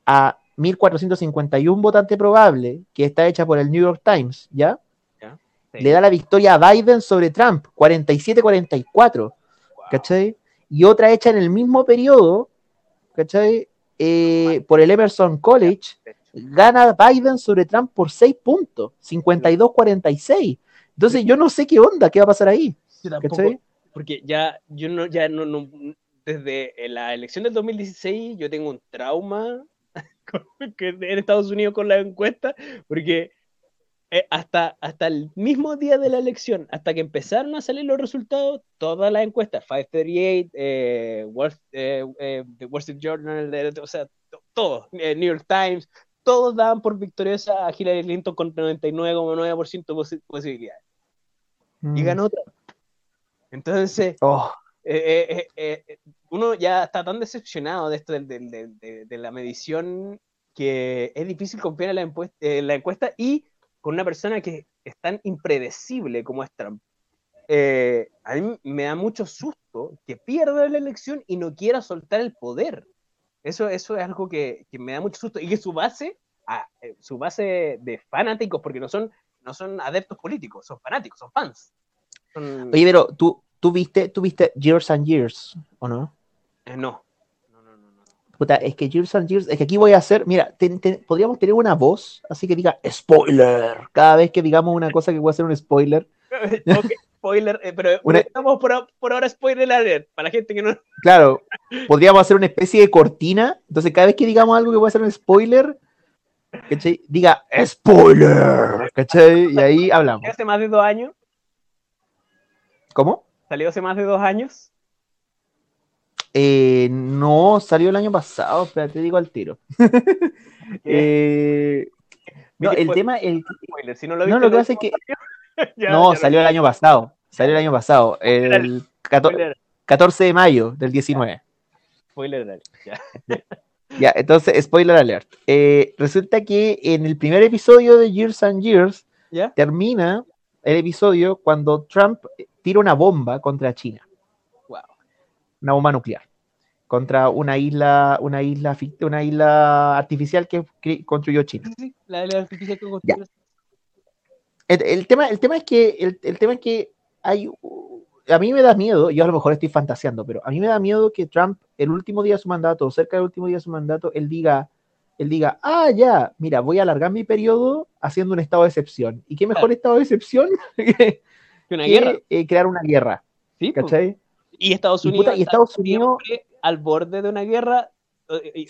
a 1451 votante probable, que está hecha por el New York Times, ¿ya? Ya. le da la victoria a Biden sobre Trump, 47-44, ¿cachai? Y otra hecha en el mismo periodo, ¿cachai? Eh, por el Emerson College, gana Biden sobre Trump por 6 puntos, 52-46. Entonces yo no sé qué onda, qué va a pasar ahí. ¿cachai? Porque ya, yo no, ya no, no, desde la elección del 2016 yo tengo un trauma [LAUGHS] en Estados Unidos con la encuesta, porque eh, hasta, hasta el mismo día de la elección, hasta que empezaron a salir los resultados, todas las encuestas, 538, eh, eh, eh, The Wall Street Journal, o sea, todos, New York Times, todos daban por victoriosa a Hillary Clinton con 99,9% de posibilidades. Y mm. ganó otra. Entonces, oh. uno ya está tan decepcionado de esto de, de, de, la medición que es difícil confiar en la, en la encuesta y con una persona que es tan impredecible como es Trump. Eh, a mí me da mucho susto que pierda la elección y no quiera soltar el poder. Eso, eso es algo que, me da mucho susto y que su base, eh, su base de fanáticos, porque no son, no son adeptos políticos, son fanáticos, son fans. Oye, pero tú, tú viste, tú viste Years and Years, ¿o no? Eh, no es que Years and Years, es que aquí voy a hacer, mira, podríamos tener una voz, así que diga spoiler, cada vez que digamos una cosa que voy a hacer un spoiler. [LAUGHS] spoiler, eh, pero estamos por, por, ahora spoiler alert, para la gente que no... Claro, podríamos hacer una especie de cortina, entonces cada vez que digamos algo que voy a hacer un spoiler, ¿cachai? Diga spoiler, ¿cachai? Y ahí hablamos. ¿Hace más de dos años? ¿Cómo? ¿Salió hace más de dos años? Eh, no, salió el año pasado, espérate, te digo al tiro. [LAUGHS] eh, no, el tema, el, si no, lo, no, lo que pasa es que... [LAUGHS] no, salió el año pasado, salió el año pasado, el 14 de mayo del 19. Spoiler alert, ya. ya, entonces, spoiler alert. Eh, resulta que en el primer episodio de Years and Years termina el episodio cuando Trump tira una bomba contra China una bomba nuclear contra una isla, una isla, una isla artificial que construyó China. Sí, la isla artificial que construyó. El, tema, el tema es que, el, tema es que hay, a mí me da miedo, yo a lo mejor estoy fantaseando, pero a mí me da miedo que Trump, el último día de su mandato, o cerca del último día de su mandato, él diga, él diga, ah, ya, mira, voy a alargar mi periodo haciendo un estado de excepción. ¿Y qué mejor estado de excepción [LAUGHS] que, una guerra? Eh, crear una guerra? Sí, ¿cachai? Y Estados Unidos, al borde de una guerra, eh,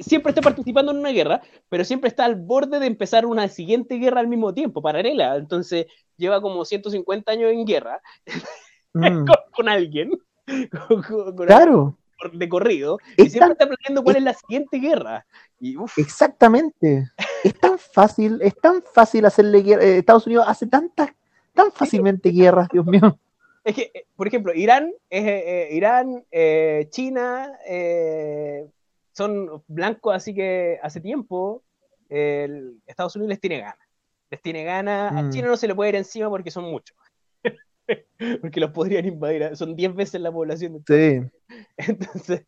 siempre está participando en una guerra, pero siempre está al borde de empezar una siguiente guerra al mismo tiempo, paralela. Entonces lleva como 150 años en guerra [LAUGHS] mm. con, alguien. [LAUGHS] claro. de corrido. y siempre está planeando cuál es, la siguiente guerra. Exactamente. es tan fácil, es tan fácil hacerle guerra. Eh, Estados Unidos hace tantas, tan fácilmente guerras, Dios mío. Es que, eh, por ejemplo, Irán, eh, Irán eh, China, son blancos, así que hace tiempo Estados Unidos les tiene ganas. Les tiene ganas. A mm. China no se le puede ir encima porque son muchos. [LAUGHS] porque los podrían invadir. Son 10 veces la población. Sí. [LAUGHS] Entonces,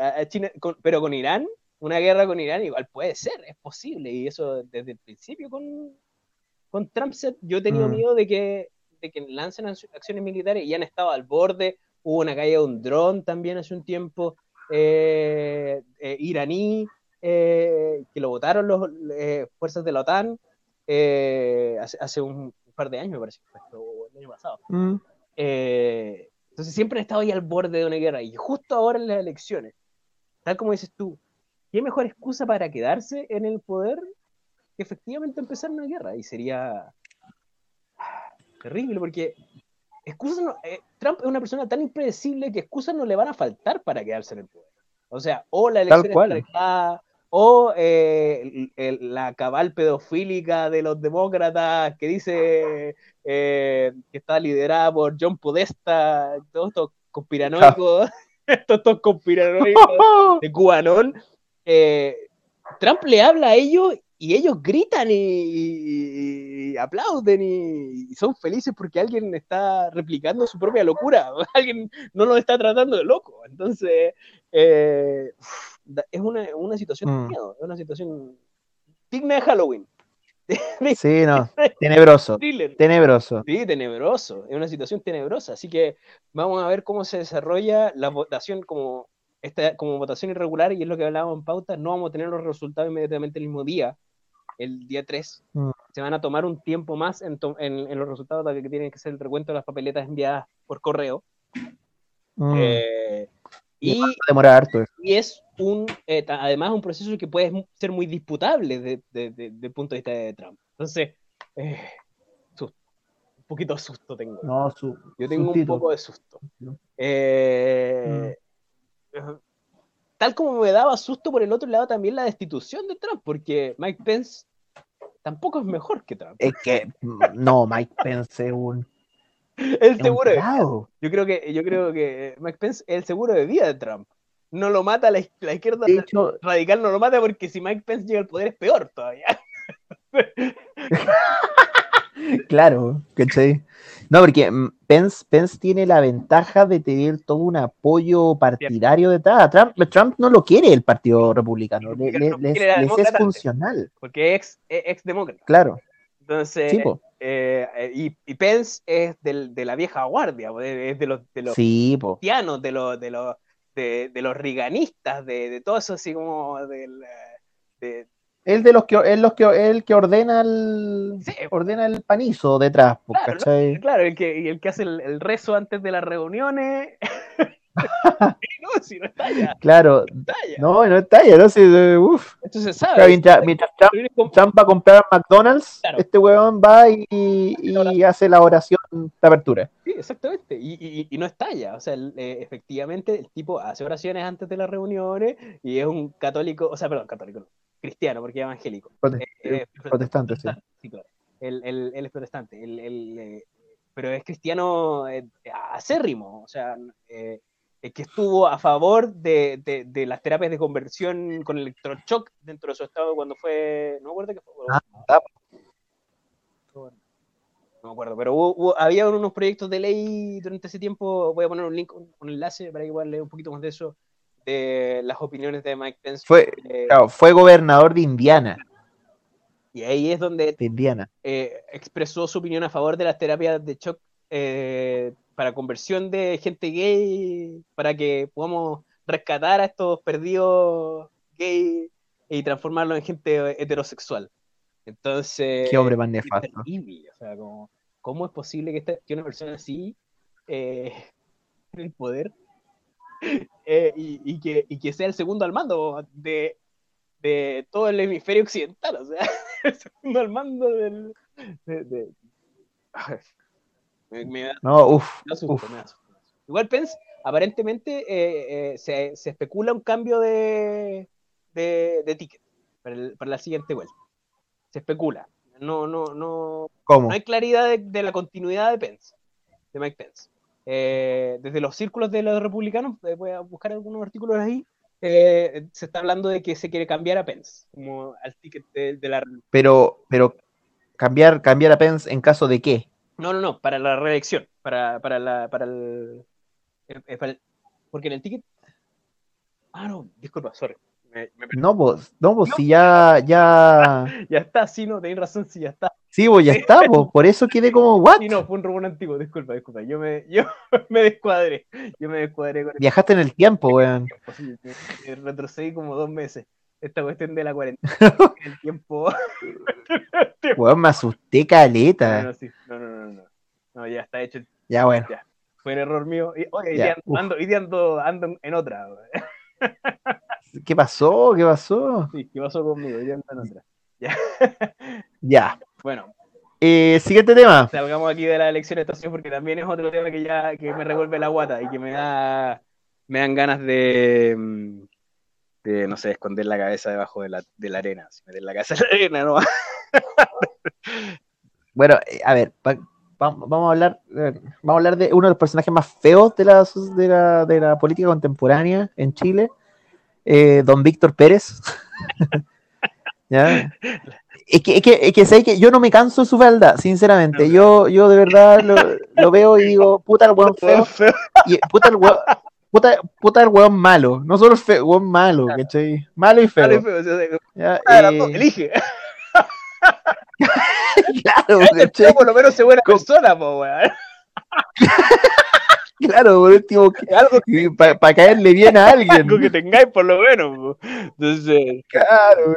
a China, pero con Irán, una guerra con Irán igual puede ser, es posible. Y eso desde el principio con, con Trump, yo he tenido mm. miedo de que que lancen acciones militares y han estado al borde. Hubo una caída de un dron también hace un tiempo eh, eh, iraní, eh, que lo votaron las fuerzas de la OTAN hace, un, par de años, me parece, el año pasado. Mm. entonces siempre han estado ahí al borde de una guerra y justo ahora en las elecciones, tal como dices tú, ¿qué mejor excusa para quedarse en el poder que efectivamente empezar una guerra? Y sería terrible, porque excusas eh, Trump es una persona tan impredecible que excusas no le van a faltar para quedarse en el poder. O sea, o la elección o eh, la cabal pedofílica de los demócratas que dice eh, que está liderada por John Podesta, todos estos conspiranoicos, [LAUGHS] estos, conspiranoicos [LAUGHS] de Cubanón. Trump le habla a ellos y ellos gritan y, aplauden y, son felices porque alguien está replicando su propia locura, [LAUGHS] alguien no lo está tratando de loco. Entonces, eh, es una, situación de mm. miedo, es una situación digna de Halloween. [LAUGHS] Sí, no. [LAUGHS] Tenebroso. thriller. Tenebroso. Sí, tenebroso, es una situación tenebrosa, así que vamos a ver cómo se desarrolla la votación como, esta, como votación irregular, y es lo que hablábamos en pauta, no vamos a tener los resultados inmediatamente el mismo día, el día 3, Mm. se van a tomar un tiempo más en, to- en- en los resultados que tienen que ser el recuento de las papeletas enviadas por correo, Mm. Eh, y, Demora harto. y es un, eh, además un proceso que puede ser muy disputable desde de, de- desde el punto de vista de Trump. Entonces, eh, susto. un poquito de susto tengo. No, su. Yo tengo un sustito. poco de susto. Eh, Tal como me daba susto por el otro lado también la destitución de Trump, porque Mike Pence tampoco es mejor que Trump. Es que. No, Mike Pence es un. [LAUGHS] El seguro de, tarado. yo creo que yo creo que Mike Pence es el seguro de vida de Trump. No lo mata la, la izquierda De hecho, radical, no lo mata porque si Mike Pence llega al poder es peor todavía. [LAUGHS] claro, ¿cachai? No, porque mm, Pence, Pence tiene la ventaja de tener todo un apoyo partidario detrás. Trump, Trump no lo quiere el Partido Republicano, le, les- les es funcional, Porque es ex, es ex demócrata. claro. Entonces, Sí, eh, eh, y, y Pence es del- de la vieja guardia, es de los, de los Sí, cristianos, de los, de los, de, de los riganistas, de, de todo eso así como del, eh, de, Él de los que es los que el que ordena el Sí. ordena el panizo detrás, po, Claro, ¿cachai? claro, el que, el que hace el, el rezo antes de las reuniones. [LAUGHS] [LAUGHS] no, si no está ya, Claro, no está ya. no, no está ya, no sé, uf. Esto se Claro, sabe. mientras, mientras Trump, Trump va a comprar McDonald's, Claro. este huevón va y, y hace la oración de apertura. Sí, exactamente. Y, y, y no estalla. O sea, el- eh, efectivamente, el tipo hace oraciones antes de las reuniones y es un católico, o sea, perdón, católico, cristiano, porque es evangélico. Prote- Eh, protestante, sí. Él, él- él es protestante, él- eh, pero es cristiano eh, acérrimo, o sea, eh, eh, que estuvo a favor de, de- de las terapias de conversión con electroshock dentro de su estado cuando fue, no me acuerdo qué fue. Ah, ah. No me acuerdo, pero hubo- hubo- había unos proyectos de ley durante ese tiempo, voy a poner un link, un, un enlace para que puedan leer un poquito más de eso, de las opiniones de Mike Pence. Fue, eh, claro, fue gobernador de Indiana, y ahí es donde de Indiana. eh, expresó su opinión a favor de las terapias de shock eh, para conversión de gente gay, para que podamos rescatar a estos perdidos gay y transformarlos en gente heterosexual. Entonces, Qué hombre más nefasto. o sea, como, ¿cómo es posible que, esta- que una persona así eh, [LAUGHS] en el poder eh, y, y que, y que sea el segundo al mando de, de todo el hemisferio occidental? O sea, [LAUGHS] el segundo al mando del. de- de- Ay, me, me da, No, uff. Igual Pence, aparentemente eh, eh, se, se especula un cambio de, de, de ticket para, el- para la siguiente vuelta. Se especula. No, no, no, ¿Cómo? no hay claridad de, de la continuidad de Pence, de Mike Pence. Eh, desde los círculos de los republicanos, eh, voy a buscar algunos artículos ahí, eh, se está hablando de que se quiere cambiar a Pence, como al ticket de, de la... Pero, pero cambiar, cambiar a Pence en caso de qué? No, no, no, para la reelección, para, para, la, para, el, eh, para el- Porque en el ticket... Ah, no, disculpa, sorry. Me- me perdí. No, pues, no, pues si ya, ya, [LAUGHS] Ya está, sí, no, tenéis razón, sí, ya está. sí, pues ya está, pues, por eso quedé como, [LAUGHS] what? Sí, no, fue un robot antiguo, disculpa, disculpa. Yo me, yo [LAUGHS] me descuadré, yo me descuadré con el Viajaste en el tiempo, weón. sí, retrocedí como dos meses. Esta cuestión de la cuarentena, el tiempo. Weón, me asusté caleta. no, sí, no, no, no, no. No, ya está hecho. Ya, bueno. Fue un error mío. Y, oye, Ya, ando, día ando, ando en otra. ¿Qué pasó? ¿Qué pasó? Sí, ¿qué pasó conmigo? Otra. Ya. [LAUGHS] Ya. Bueno, Eh, siguiente tema. salgamos aquí de la elección de estación porque también es otro tema que ya que me revuelve la guata y que me da me dan ganas de, mm, de no sé, esconder la cabeza debajo de la, de la arena, meter la cabeza en la arena, ¿no? [LAUGHS] Bueno, eh, a ver, va- va- vamos a hablar, eh, vamos a hablar de uno de los personajes más feos de la, de la, de la política contemporánea en Chile, eh, don Víctor Pérez. [LAUGHS] ¿Ya? Es que, es que, es que sé que yo no me canso de su fealdad, sinceramente. Yo, yo de verdad lo, lo veo y digo, puta el [LAUGHS] weón feo, y puta el weón, puta, puta el weón malo. No solo feo, weón malo, ¿cachai? Malo y feo. Dale, feo, o sea, ¿ya? Eh, dos, elige. [LAUGHS] claro, ¿cachai? por lo menos se buena persona, po, weón. Claro, por último, algo para caerle bien a [LAUGHS] alguien. Algo que tengáis por lo menos. Entonces, claro.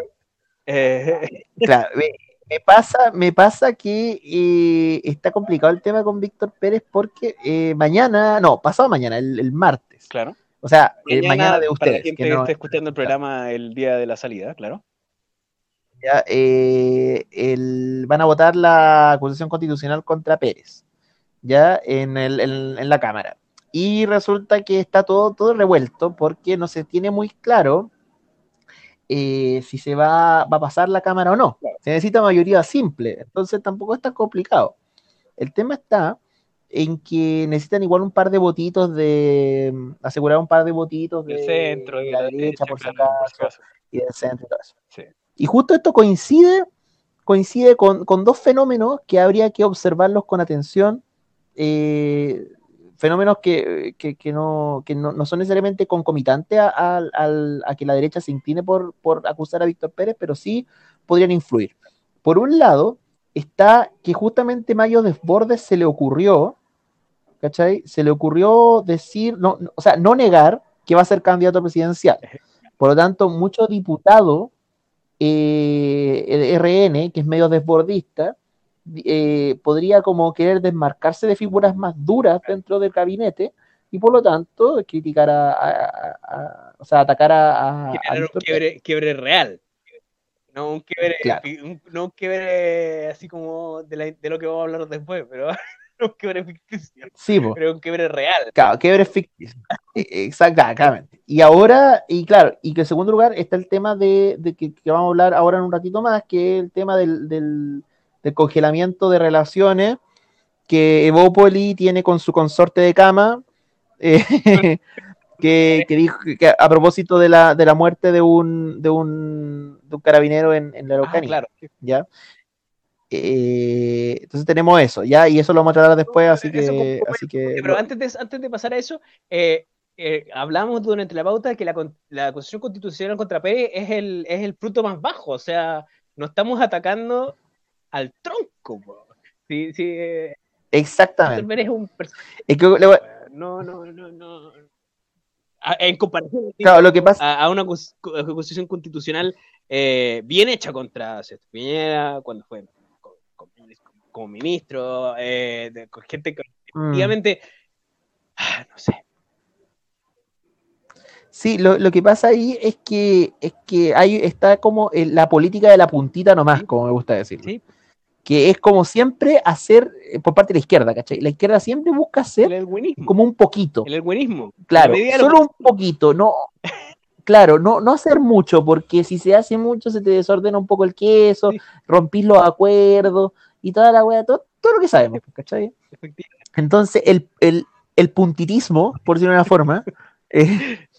Eh, [LAUGHS] claro, me, pasa, me pasa que eh, está complicado el tema con Víctor Pérez porque eh, mañana, no, pasado mañana, el, martes. Claro. O sea, mañana, de ustedes. Para la gente que, esté escuchando el programa el día de la salida, claro. Ya, el, van a votar la acusación constitucional contra Pérez ya en, el, en, la cámara. Y resulta que está todo, todo revuelto porque no se tiene muy claro eh, si se va, va, a pasar la cámara o no. Se necesita mayoría simple, entonces tampoco es tan complicado. El tema está en que necesitan igual un par de votitos de asegurar un par de votitos de, centro y la, derecha, por si acaso, y del centro y todo eso. Y justo esto coincide coincide con, con, dos fenómenos que habría que observarlos con atención eh, fenómenos que, no, no, son necesariamente concomitantes a, que la derecha se incline por, acusar a Víctor Pérez, pero sí podrían influir. Por un lado, está que justamente Mayo Desbordes se le ocurrió, ¿cachai? Se le ocurrió decir, no, o sea, no negar que va a ser candidato presidencial. Por lo tanto, muchos diputados eh, RN, que es medio desbordista, eh, podría como querer desmarcarse de figuras más duras dentro del gabinete y por lo tanto criticar a, o sea, atacar a... un quiebre, real. No un quiebre, no un quiebre así como de, lo que vamos a hablar después, pero [LAUGHS] un quiebre ficticio. Sí, pero un quiebre real. Claro, quiebre ficticio. E, exactamente. Y ahora, y claro, y que en segundo lugar está el tema de, que, vamos a hablar ahora en un ratito más, que es el tema del del congelamiento de relaciones que Evópoli tiene con su consorte de cama, eh, [LAUGHS] que, dijo que a propósito de la, de la muerte de un, de un, de un carabinero en, en la ah, Araucanía. claro. ¿ya? Eh, entonces tenemos eso, ya, y eso lo vamos a tratar después, así que, así que... Pero antes de, antes de pasar a eso, eh, hablamos durante la pauta de que la, la Constitución Constitucional contra P es el, es el fruto más bajo, o sea, no estamos atacando al tronco. Sí, sí. Eh, Exactamente. Es un No, no, no, no. En comparación claro, lo que pasa... a, una constitución constitucional eh, bien hecha contra César Piñera, cuando fue como, ministro, eh, con gente que mm. efectivamente, ah, no sé, Sí, lo, lo, que pasa ahí es que es que ahí está como la política de la puntita nomás, como me gusta decir. Sí que es como siempre hacer eh, por parte de la izquierda, ¿cachai? La izquierda siempre busca hacer como un poquito. El buenismo. Claro, solo un poquito, no. [LAUGHS] Claro, no, no hacer mucho, porque si se hace mucho se te desordena un poco el queso, rompís los acuerdos y toda la weá, todo, todo, lo que sabemos, ¿cachai? Entonces, el, el, el puntitismo, por decirlo de una forma, eh, [LAUGHS]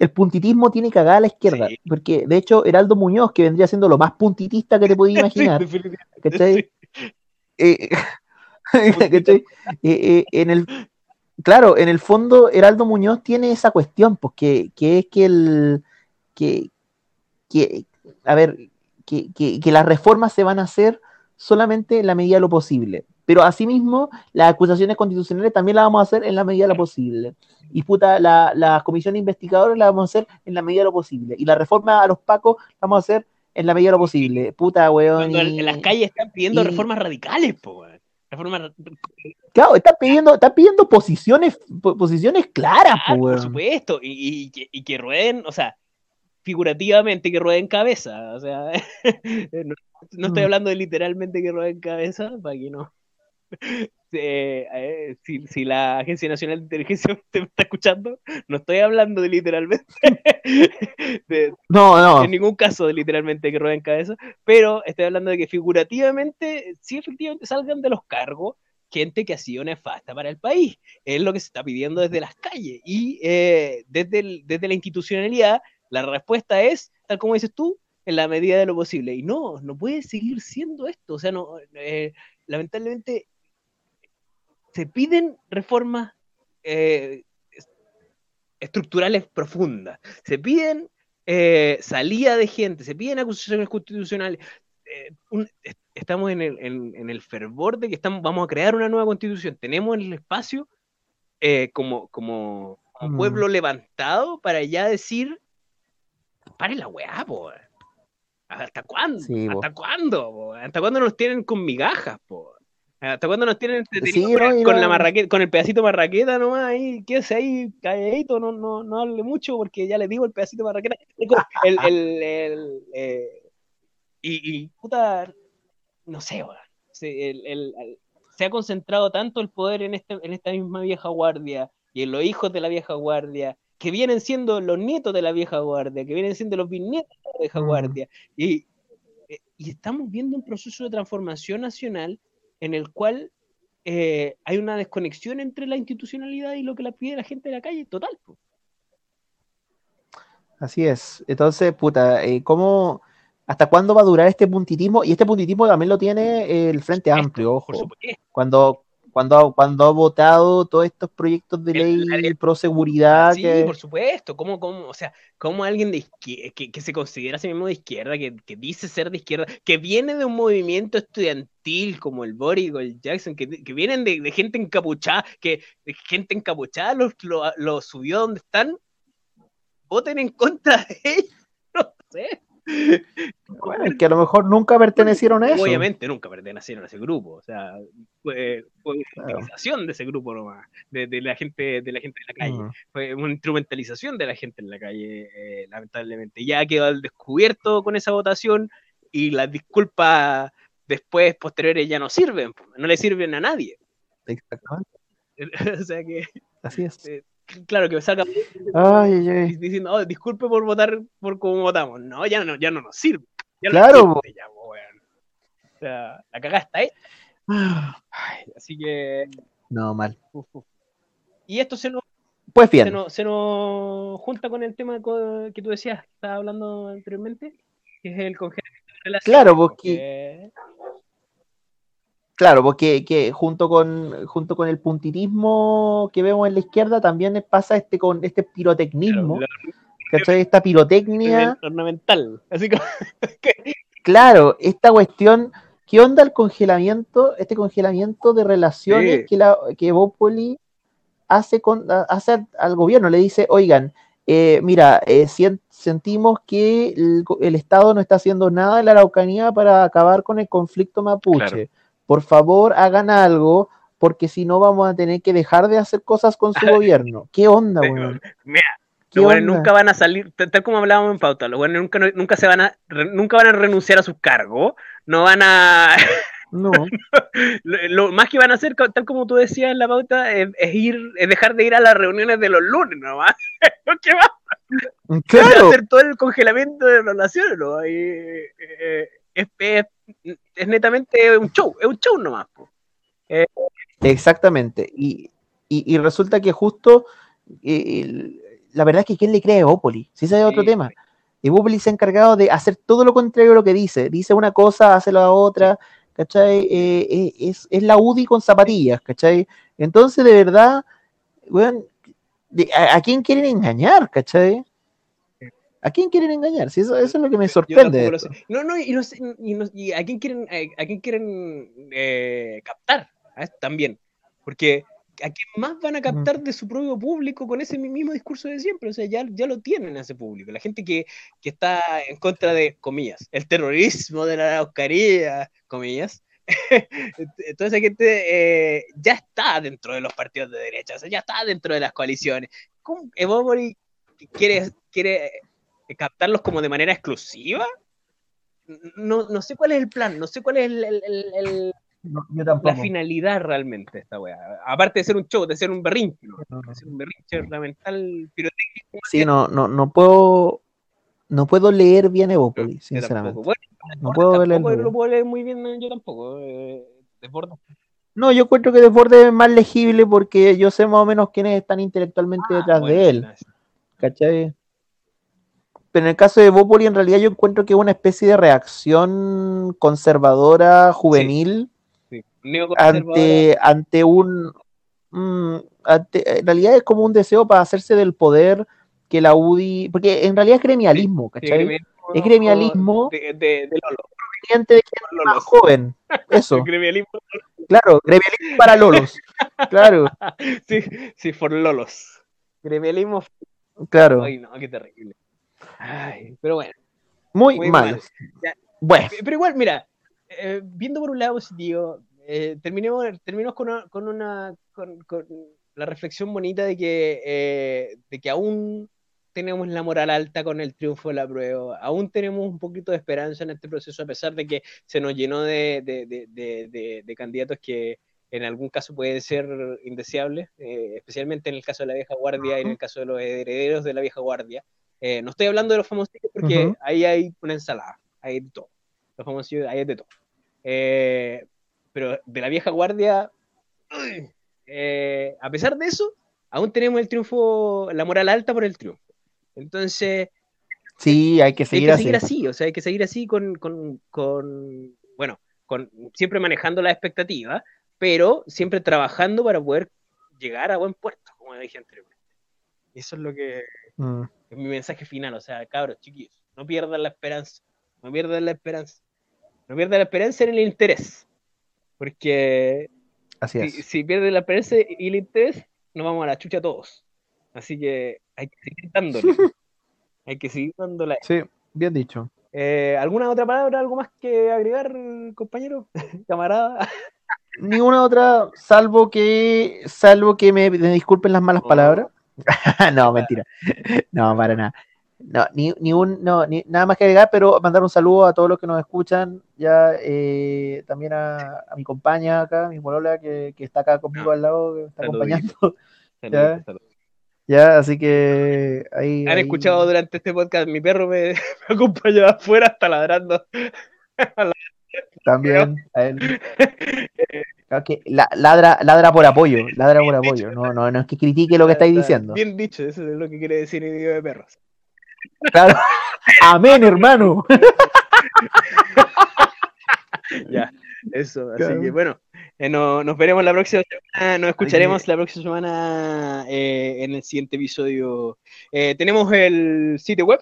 el puntitismo tiene cagada a la izquierda, porque de hecho Heraldo Muñoz, que vendría siendo lo más puntitista que te podías [LAUGHS] imaginar, ¿cachai? Eh, [LAUGHS] ¿cachai? Eh, eh, en el, claro, en el fondo Heraldo Muñoz tiene esa cuestión, pues que, es que el que, que a ver, que, que las reformas se van a hacer solamente en la medida de lo posible. Pero asimismo, las acusaciones constitucionales también las vamos a hacer en la medida de lo posible. Y puta, las la comisiones investigadoras las vamos a hacer en la medida de lo posible. Y la reforma a los pacos la vamos a hacer en la medida de lo posible. Puta, weón. en las calles están pidiendo reformas radicales, po, Reformas... Claro, están pidiendo, están pidiendo posiciones, posiciones claras, Por supuesto, y, y, que rueden, o sea, figurativamente que rueden cabeza, o sea, [LAUGHS] no, no, estoy mm. hablando de literalmente que rueden cabeza, para que no, [LAUGHS] eh, si, la Agencia Nacional de Inteligencia [LAUGHS] te está escuchando, no estoy hablando de literalmente, [LAUGHS] no, no. En ningún caso de literalmente que rueden cabeza, pero estoy hablando de que figurativamente, sí efectivamente salgan de los cargos gente que ha sido nefasta para el país. Es lo que se está pidiendo desde las calles. Y eh, desde, desde la institucionalidad, la respuesta es, tal como dices tú, en la medida de lo posible. Y no, no puede seguir siendo esto. O sea, no, eh, lamentablemente se piden reformas eh, estructurales profundas, se piden eh, salida de gente, se piden acusaciones constitucionales. eh, un- estamos en el, en- en el fervor de que estamos, vamos a crear una nueva constitución. Tenemos el espacio como, como, como Mm. pueblo levantado para ya decir, pare la weá, po. ¿Hasta cuándo? Sí. ¿Hasta cuándo? po? ¿Hasta cuándo nos tienen con migajas, po? ¿Hasta cuándo nos tienen entretenidos Sí, con, no, y con no- la marraqueta, con el pedacito marraqueta nomás ahí? Quédese ahí calladito, no, no, no hable mucho porque ya le digo el pedacito marraqueta. [LAUGHS] El, el, el, eh, y, y, puta, no sé. Se, ha concentrado tanto el poder en, este, en esta misma vieja guardia y en los hijos de la vieja guardia, que vienen siendo los nietos de la vieja guardia, que vienen siendo los bisnietos de la vieja guardia. Y, eh, y estamos viendo un proceso de transformación nacional en el cual eh, hay una desconexión entre la institucionalidad y lo que la pide la gente de la calle, total. Así es. Entonces, puta, eh, ¿cómo, hasta cuándo va a durar este puntitismo? Y este puntitismo también lo tiene el Frente Amplio, ojo. supuesto. Cuando, cuando, cuando ha votado todos estos proyectos de ley el- pro seguridad, Sí, que, por supuesto. ¿Cómo, cómo, o sea, cómo alguien de izquier- que, que se considera a sí mismo de izquierda, que, que dice ser de izquierda, que viene de un movimiento estudiantil como el Boris o el Jackson, que, que vienen de, de gente encapuchada, que de gente encapuchada los, lo, lo subió donde están, voten en contra de ellos, [LAUGHS] no sé. Bueno, que a lo mejor nunca pertenecieron a eso. Obviamente nunca pertenecieron a ese grupo, o sea, fue, fue una Claro. de ese grupo nomás, de, de la gente, de la gente de la calle. Mm. fue una instrumentalización de la gente en la calle, eh, lamentablemente. Ya quedó al descubierto con esa votación y las disculpas después, posteriores, ya no sirven, no le sirven a nadie. Exactamente. [LAUGHS] o sea que, Así es. Eh, claro, que salga Ay, ay, ay. diciendo, oh, disculpe por votar por cómo votamos. No, ya no, ya no nos sirve. Ya no Claro, ya. O sea, la cagada está ahí. [SIGHS] Ay, así que. No, mal. uf, uf. Y esto se nos Pues se bien, nos, se nos junta con el tema que tú decías, que estabas hablando anteriormente, que es el congelamiento de relaciones. Claro, porque- porque- claro, porque que junto con junto con el puntitismo que vemos en la izquierda también pasa este con este pirotecnismo. Esta pirotecnia. ornamental. Así como, [LAUGHS] Claro, esta cuestión, ¿qué onda el congelamiento, este congelamiento de relaciones Sí. que, la, que Bópoli hace, con, hace al, gobierno? Le dice, oigan, eh, mira, eh, sentimos que el, el Estado no está haciendo nada en la Araucanía para acabar con el conflicto mapuche. Claro. Por favor, hagan algo, porque si no vamos a tener que dejar de hacer cosas con su [LAUGHS] gobierno. ¿Qué onda, weón? Mira, ¿Qué los buenos nunca van a salir, tal, como hablábamos en pauta, los buenos nunca, nunca se van a, nunca van a renunciar a sus cargos, no van a, [LAUGHS] No, lo, lo más que van a hacer, tal como tú decías en la pauta, es, es ir, es dejar de ir a las reuniones de los lunes nomás, [LAUGHS] lo que va a claro, hacer todo el congelamiento de relaciones, ¿no? Y, eh, es, es- es netamente un show, es un show nomás. po. Exactamente. Y, y- y resulta que justo eh, la verdad es que ¿quién le cree a Evópoli? Si ese es otro Sí, tema. Evópoli se ha encargado de hacer todo lo contrario a lo que dice. Dice una cosa, hace la otra, ¿cachai? Eh, eh, es, es la UDI con zapatillas, ¿cachai? Entonces, de verdad, a, a quién quieren engañar, ¿cachai? ¿A quién quieren engañar? Si eso, eso es lo que me sorprende. No, no, y, no y no- y a quién quieren, a, a quién quieren eh, captar ¿ah? también. Porque a quién más van a captar de su propio público con ese mismo discurso de siempre. O sea, ya, ya lo tienen a ese público. La gente que, que está en contra de, comillas, el terrorismo de la Araucanía, comillas. [LAUGHS] Toda esa gente eh, ya está dentro de los partidos de derecha, o sea, ya está dentro de las coaliciones. ¿Cómo Evópoli quiere, quiere captarlos como de manera exclusiva? No, no sé cuál es el plan, no sé cuál es el- el- el- el- No, yo la finalidad realmente de esta weá. Aparte de ser un show, de ser un berrinche, ¿no? de ser un berrinche ornamental pirotécnico. Sí, no, no, no puedo, no puedo leer bien Evópoli, Yo sinceramente. Bueno, No puedo nombre. lo puedo leer muy bien, yo tampoco. Eh, desborda. No, yo encuentro que Desbordes es más legible porque yo sé más o menos quiénes están intelectualmente detrás Ah, Bueno, de él, nice. ¿cachai? Pero en el caso de Bópoli, en realidad yo encuentro que es una especie de reacción conservadora, juvenil, Sí. Ante, ante un... mm, ante- en realidad es como un deseo para hacerse del poder que la UDI... Porque en realidad es gremialismo, Sí, ¿cachai? gremialismo Es gremialismo. De, de, de Lolo. más joven. [LAUGHS] Eso. Gremialismo. Claro, gremialismo para lolos. Claro, [LAUGHS] Sí, sí, for lolos. Gremialismo. claro. Ay, no, qué terrible. Ay, pero bueno. Muy, muy mal. Bueno, Pero igual, mira, eh, viendo por un lado positivo, eh, terminemos, terminemos con una, con una con, con la reflexión bonita de que, eh, de que aún tenemos la moral alta con el triunfo de la prueba, aún tenemos un poquito de esperanza en este proceso, a pesar de que se nos llenó de, de, de, de, de- de candidatos que en algún caso pueden ser indeseables, eh, especialmente en el caso de la vieja guardia y en el caso de los herederos de la vieja guardia. Eh, no estoy hablando de los famosos porque ahí hay una ensalada, hay de todo. Los famosos hay de todo. Eh, pero de la vieja guardia, eh, a pesar de eso, aún tenemos el triunfo, la moral alta por el triunfo. Entonces, sí, hay que hay seguir que así. seguir así, o sea, hay que seguir así con, con, con bueno, con, siempre manejando la expectativa, pero siempre trabajando para poder llegar a buen puerto, como dije anteriormente. Eso es lo que Mm, es mi mensaje final, o sea, cabros, chiquillos, no pierdan la esperanza, no pierdan la esperanza, no pierdan la esperanza en el interés, porque así si, es. si pierden la esperanza y el interés, nos vamos a la chucha todos. Así que hay que seguir dándole, [LAUGHS] hay que seguir dándole. Sí, bien dicho. Eh, ¿Alguna otra palabra, algo más que agregar, compañero, [LAUGHS] camarada? Ninguna otra, salvo que, salvo que me, me disculpen las malas Oh. palabras. [LAUGHS] no, mentira. No, para nada. No, ni, ni un, no, ni, nada más que agregar, pero mandar un saludo a todos los que nos escuchan, ya eh, también a, a mi compañera acá, mi polola, que, que está acá conmigo al lado, que me está Saludito. acompañando. [LAUGHS] Saludos, saludos. Ya, así que ahí. Han ahí- escuchado durante este podcast, mi perro me, [LAUGHS] me acompañó afuera hasta ladrando. También a él. Claro que la- ladra, ladra por apoyo, [LAUGHS] ladra por apoyo. No, no, no es que critique lo que estáis Está diciendo. Bien dicho, eso es lo que quiere decir el idioma de perros. Claro. [LAUGHS] Amén, hermano. [LAUGHS] Ya, eso. Así Claro. que bueno, eh, no- nos veremos la próxima semana, nos escucharemos la próxima semana eh, en el siguiente episodio. Eh, tenemos el sitio web,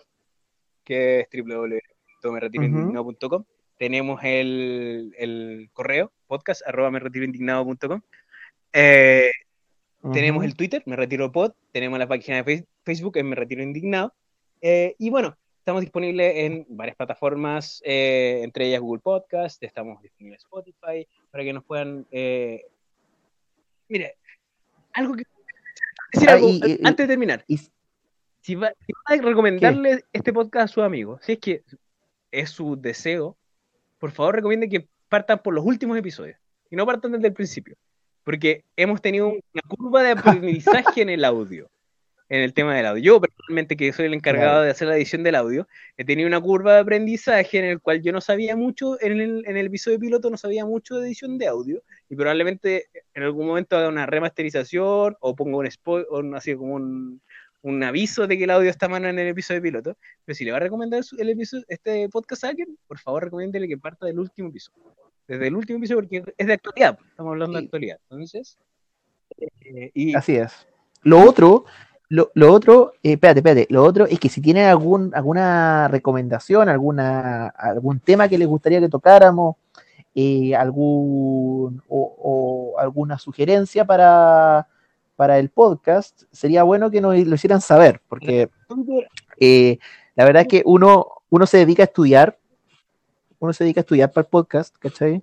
que es www.meretiroindignado.com. Tenemos el, el correo, podcast, arroba meretiroindignado.com. Eh, tenemos el Twitter, Me Retiro Pod, tenemos la página de Face- Facebook, en Me Retiro Indignado. Eh, y bueno, estamos disponibles en varias plataformas, eh, entre ellas Google Podcast, estamos disponibles en Spotify, para que nos puedan... eh, Mire, algo que... decir Ah, algo, y- y- antes de terminar. y- Si va, si va a recomendarle este podcast a sus amigos, si es que es su deseo, por favor recomiende que partan por los últimos episodios y no partan desde el principio. Porque hemos tenido una curva de aprendizaje en el audio, en el tema del audio. Yo, personalmente, que soy el encargado Claro. de hacer la edición del audio, he tenido una curva de aprendizaje en el cual yo no sabía mucho, en el, en el episodio piloto no sabía mucho de edición de audio, y probablemente en algún momento haga una remasterización o ponga un spoiler, así como un, un aviso de que el audio está mal en el episodio piloto. Pero si le va a recomendar el episodio, este podcast a alguien, por favor recomiéndele que parta del último episodio. Desde el último episodio, porque es de actualidad, pues, estamos hablando de actualidad. Entonces, eh, y Así es. Lo otro, lo, lo otro, eh, espérate, espérate, lo otro es que si tienen algún, alguna recomendación, alguna, algún tema que les gustaría que tocáramos, eh, algún o, o alguna sugerencia para, para el podcast, sería bueno que nos lo hicieran saber, porque eh, la verdad es que uno, uno se dedica a estudiar, uno se dedica a estudiar para el podcast, ¿cachai?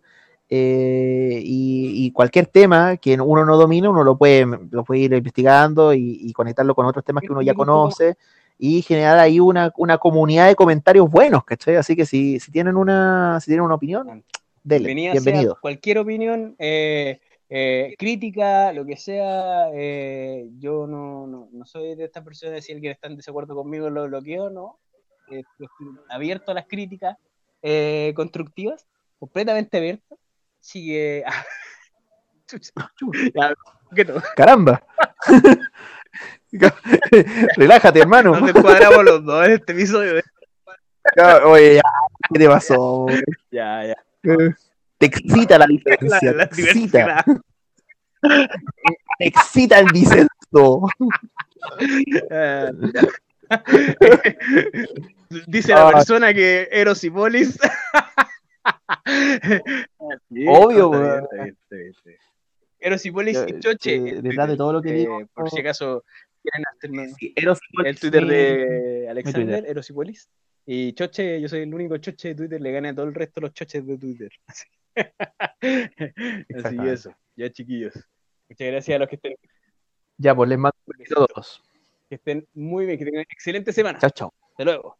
Eh, y, y cualquier tema que uno no domina, uno lo puede, lo puede ir investigando y, y conectarlo con otros temas que uno ya conoce y generar ahí una, una comunidad de comentarios buenos, ¿cachai? Así que si, si tienen una, si tienen una opinión, dele, bienvenido. sea cualquier opinión, eh, eh, crítica, lo que sea. eh, yo no, no, no soy de estas personas, si alguien está en desacuerdo conmigo lo bloqueo, no. Eh, estoy abierto a las críticas eh, constructivas, completamente abierto. Así que. [LAUGHS] Caramba. [LAUGHS] Relájate, hermano. Nos descuadramos los dos en este episodio. Oye, ya, ¿qué te pasó? Ya, ya. Te excita la La, diferencia, la te excita, te excita el disenso. [LAUGHS] Dice la Ah. persona que Eros y Polis [LAUGHS] Sí, Obvio, no, está bien, weón. está bien, está bien, está bien. Eros y Polis Yo, y Choche. eh, detrás de todo lo que Eh, digo, Por si acaso quieren hacerme Sí, Eros y Polis el Twitter de Alexander, Twitter. Eros y Polis. Y Choche, yo soy el único Choche de Twitter, le gana a todo el resto de los Choches de Twitter. [LAUGHS] Así, [LAUGHS] Así eso, ya chiquillos. Muchas gracias a los que estén, Ya, pues les mando a todos. que estén muy bien, que tengan excelente semana. Chao, chao. Hasta luego.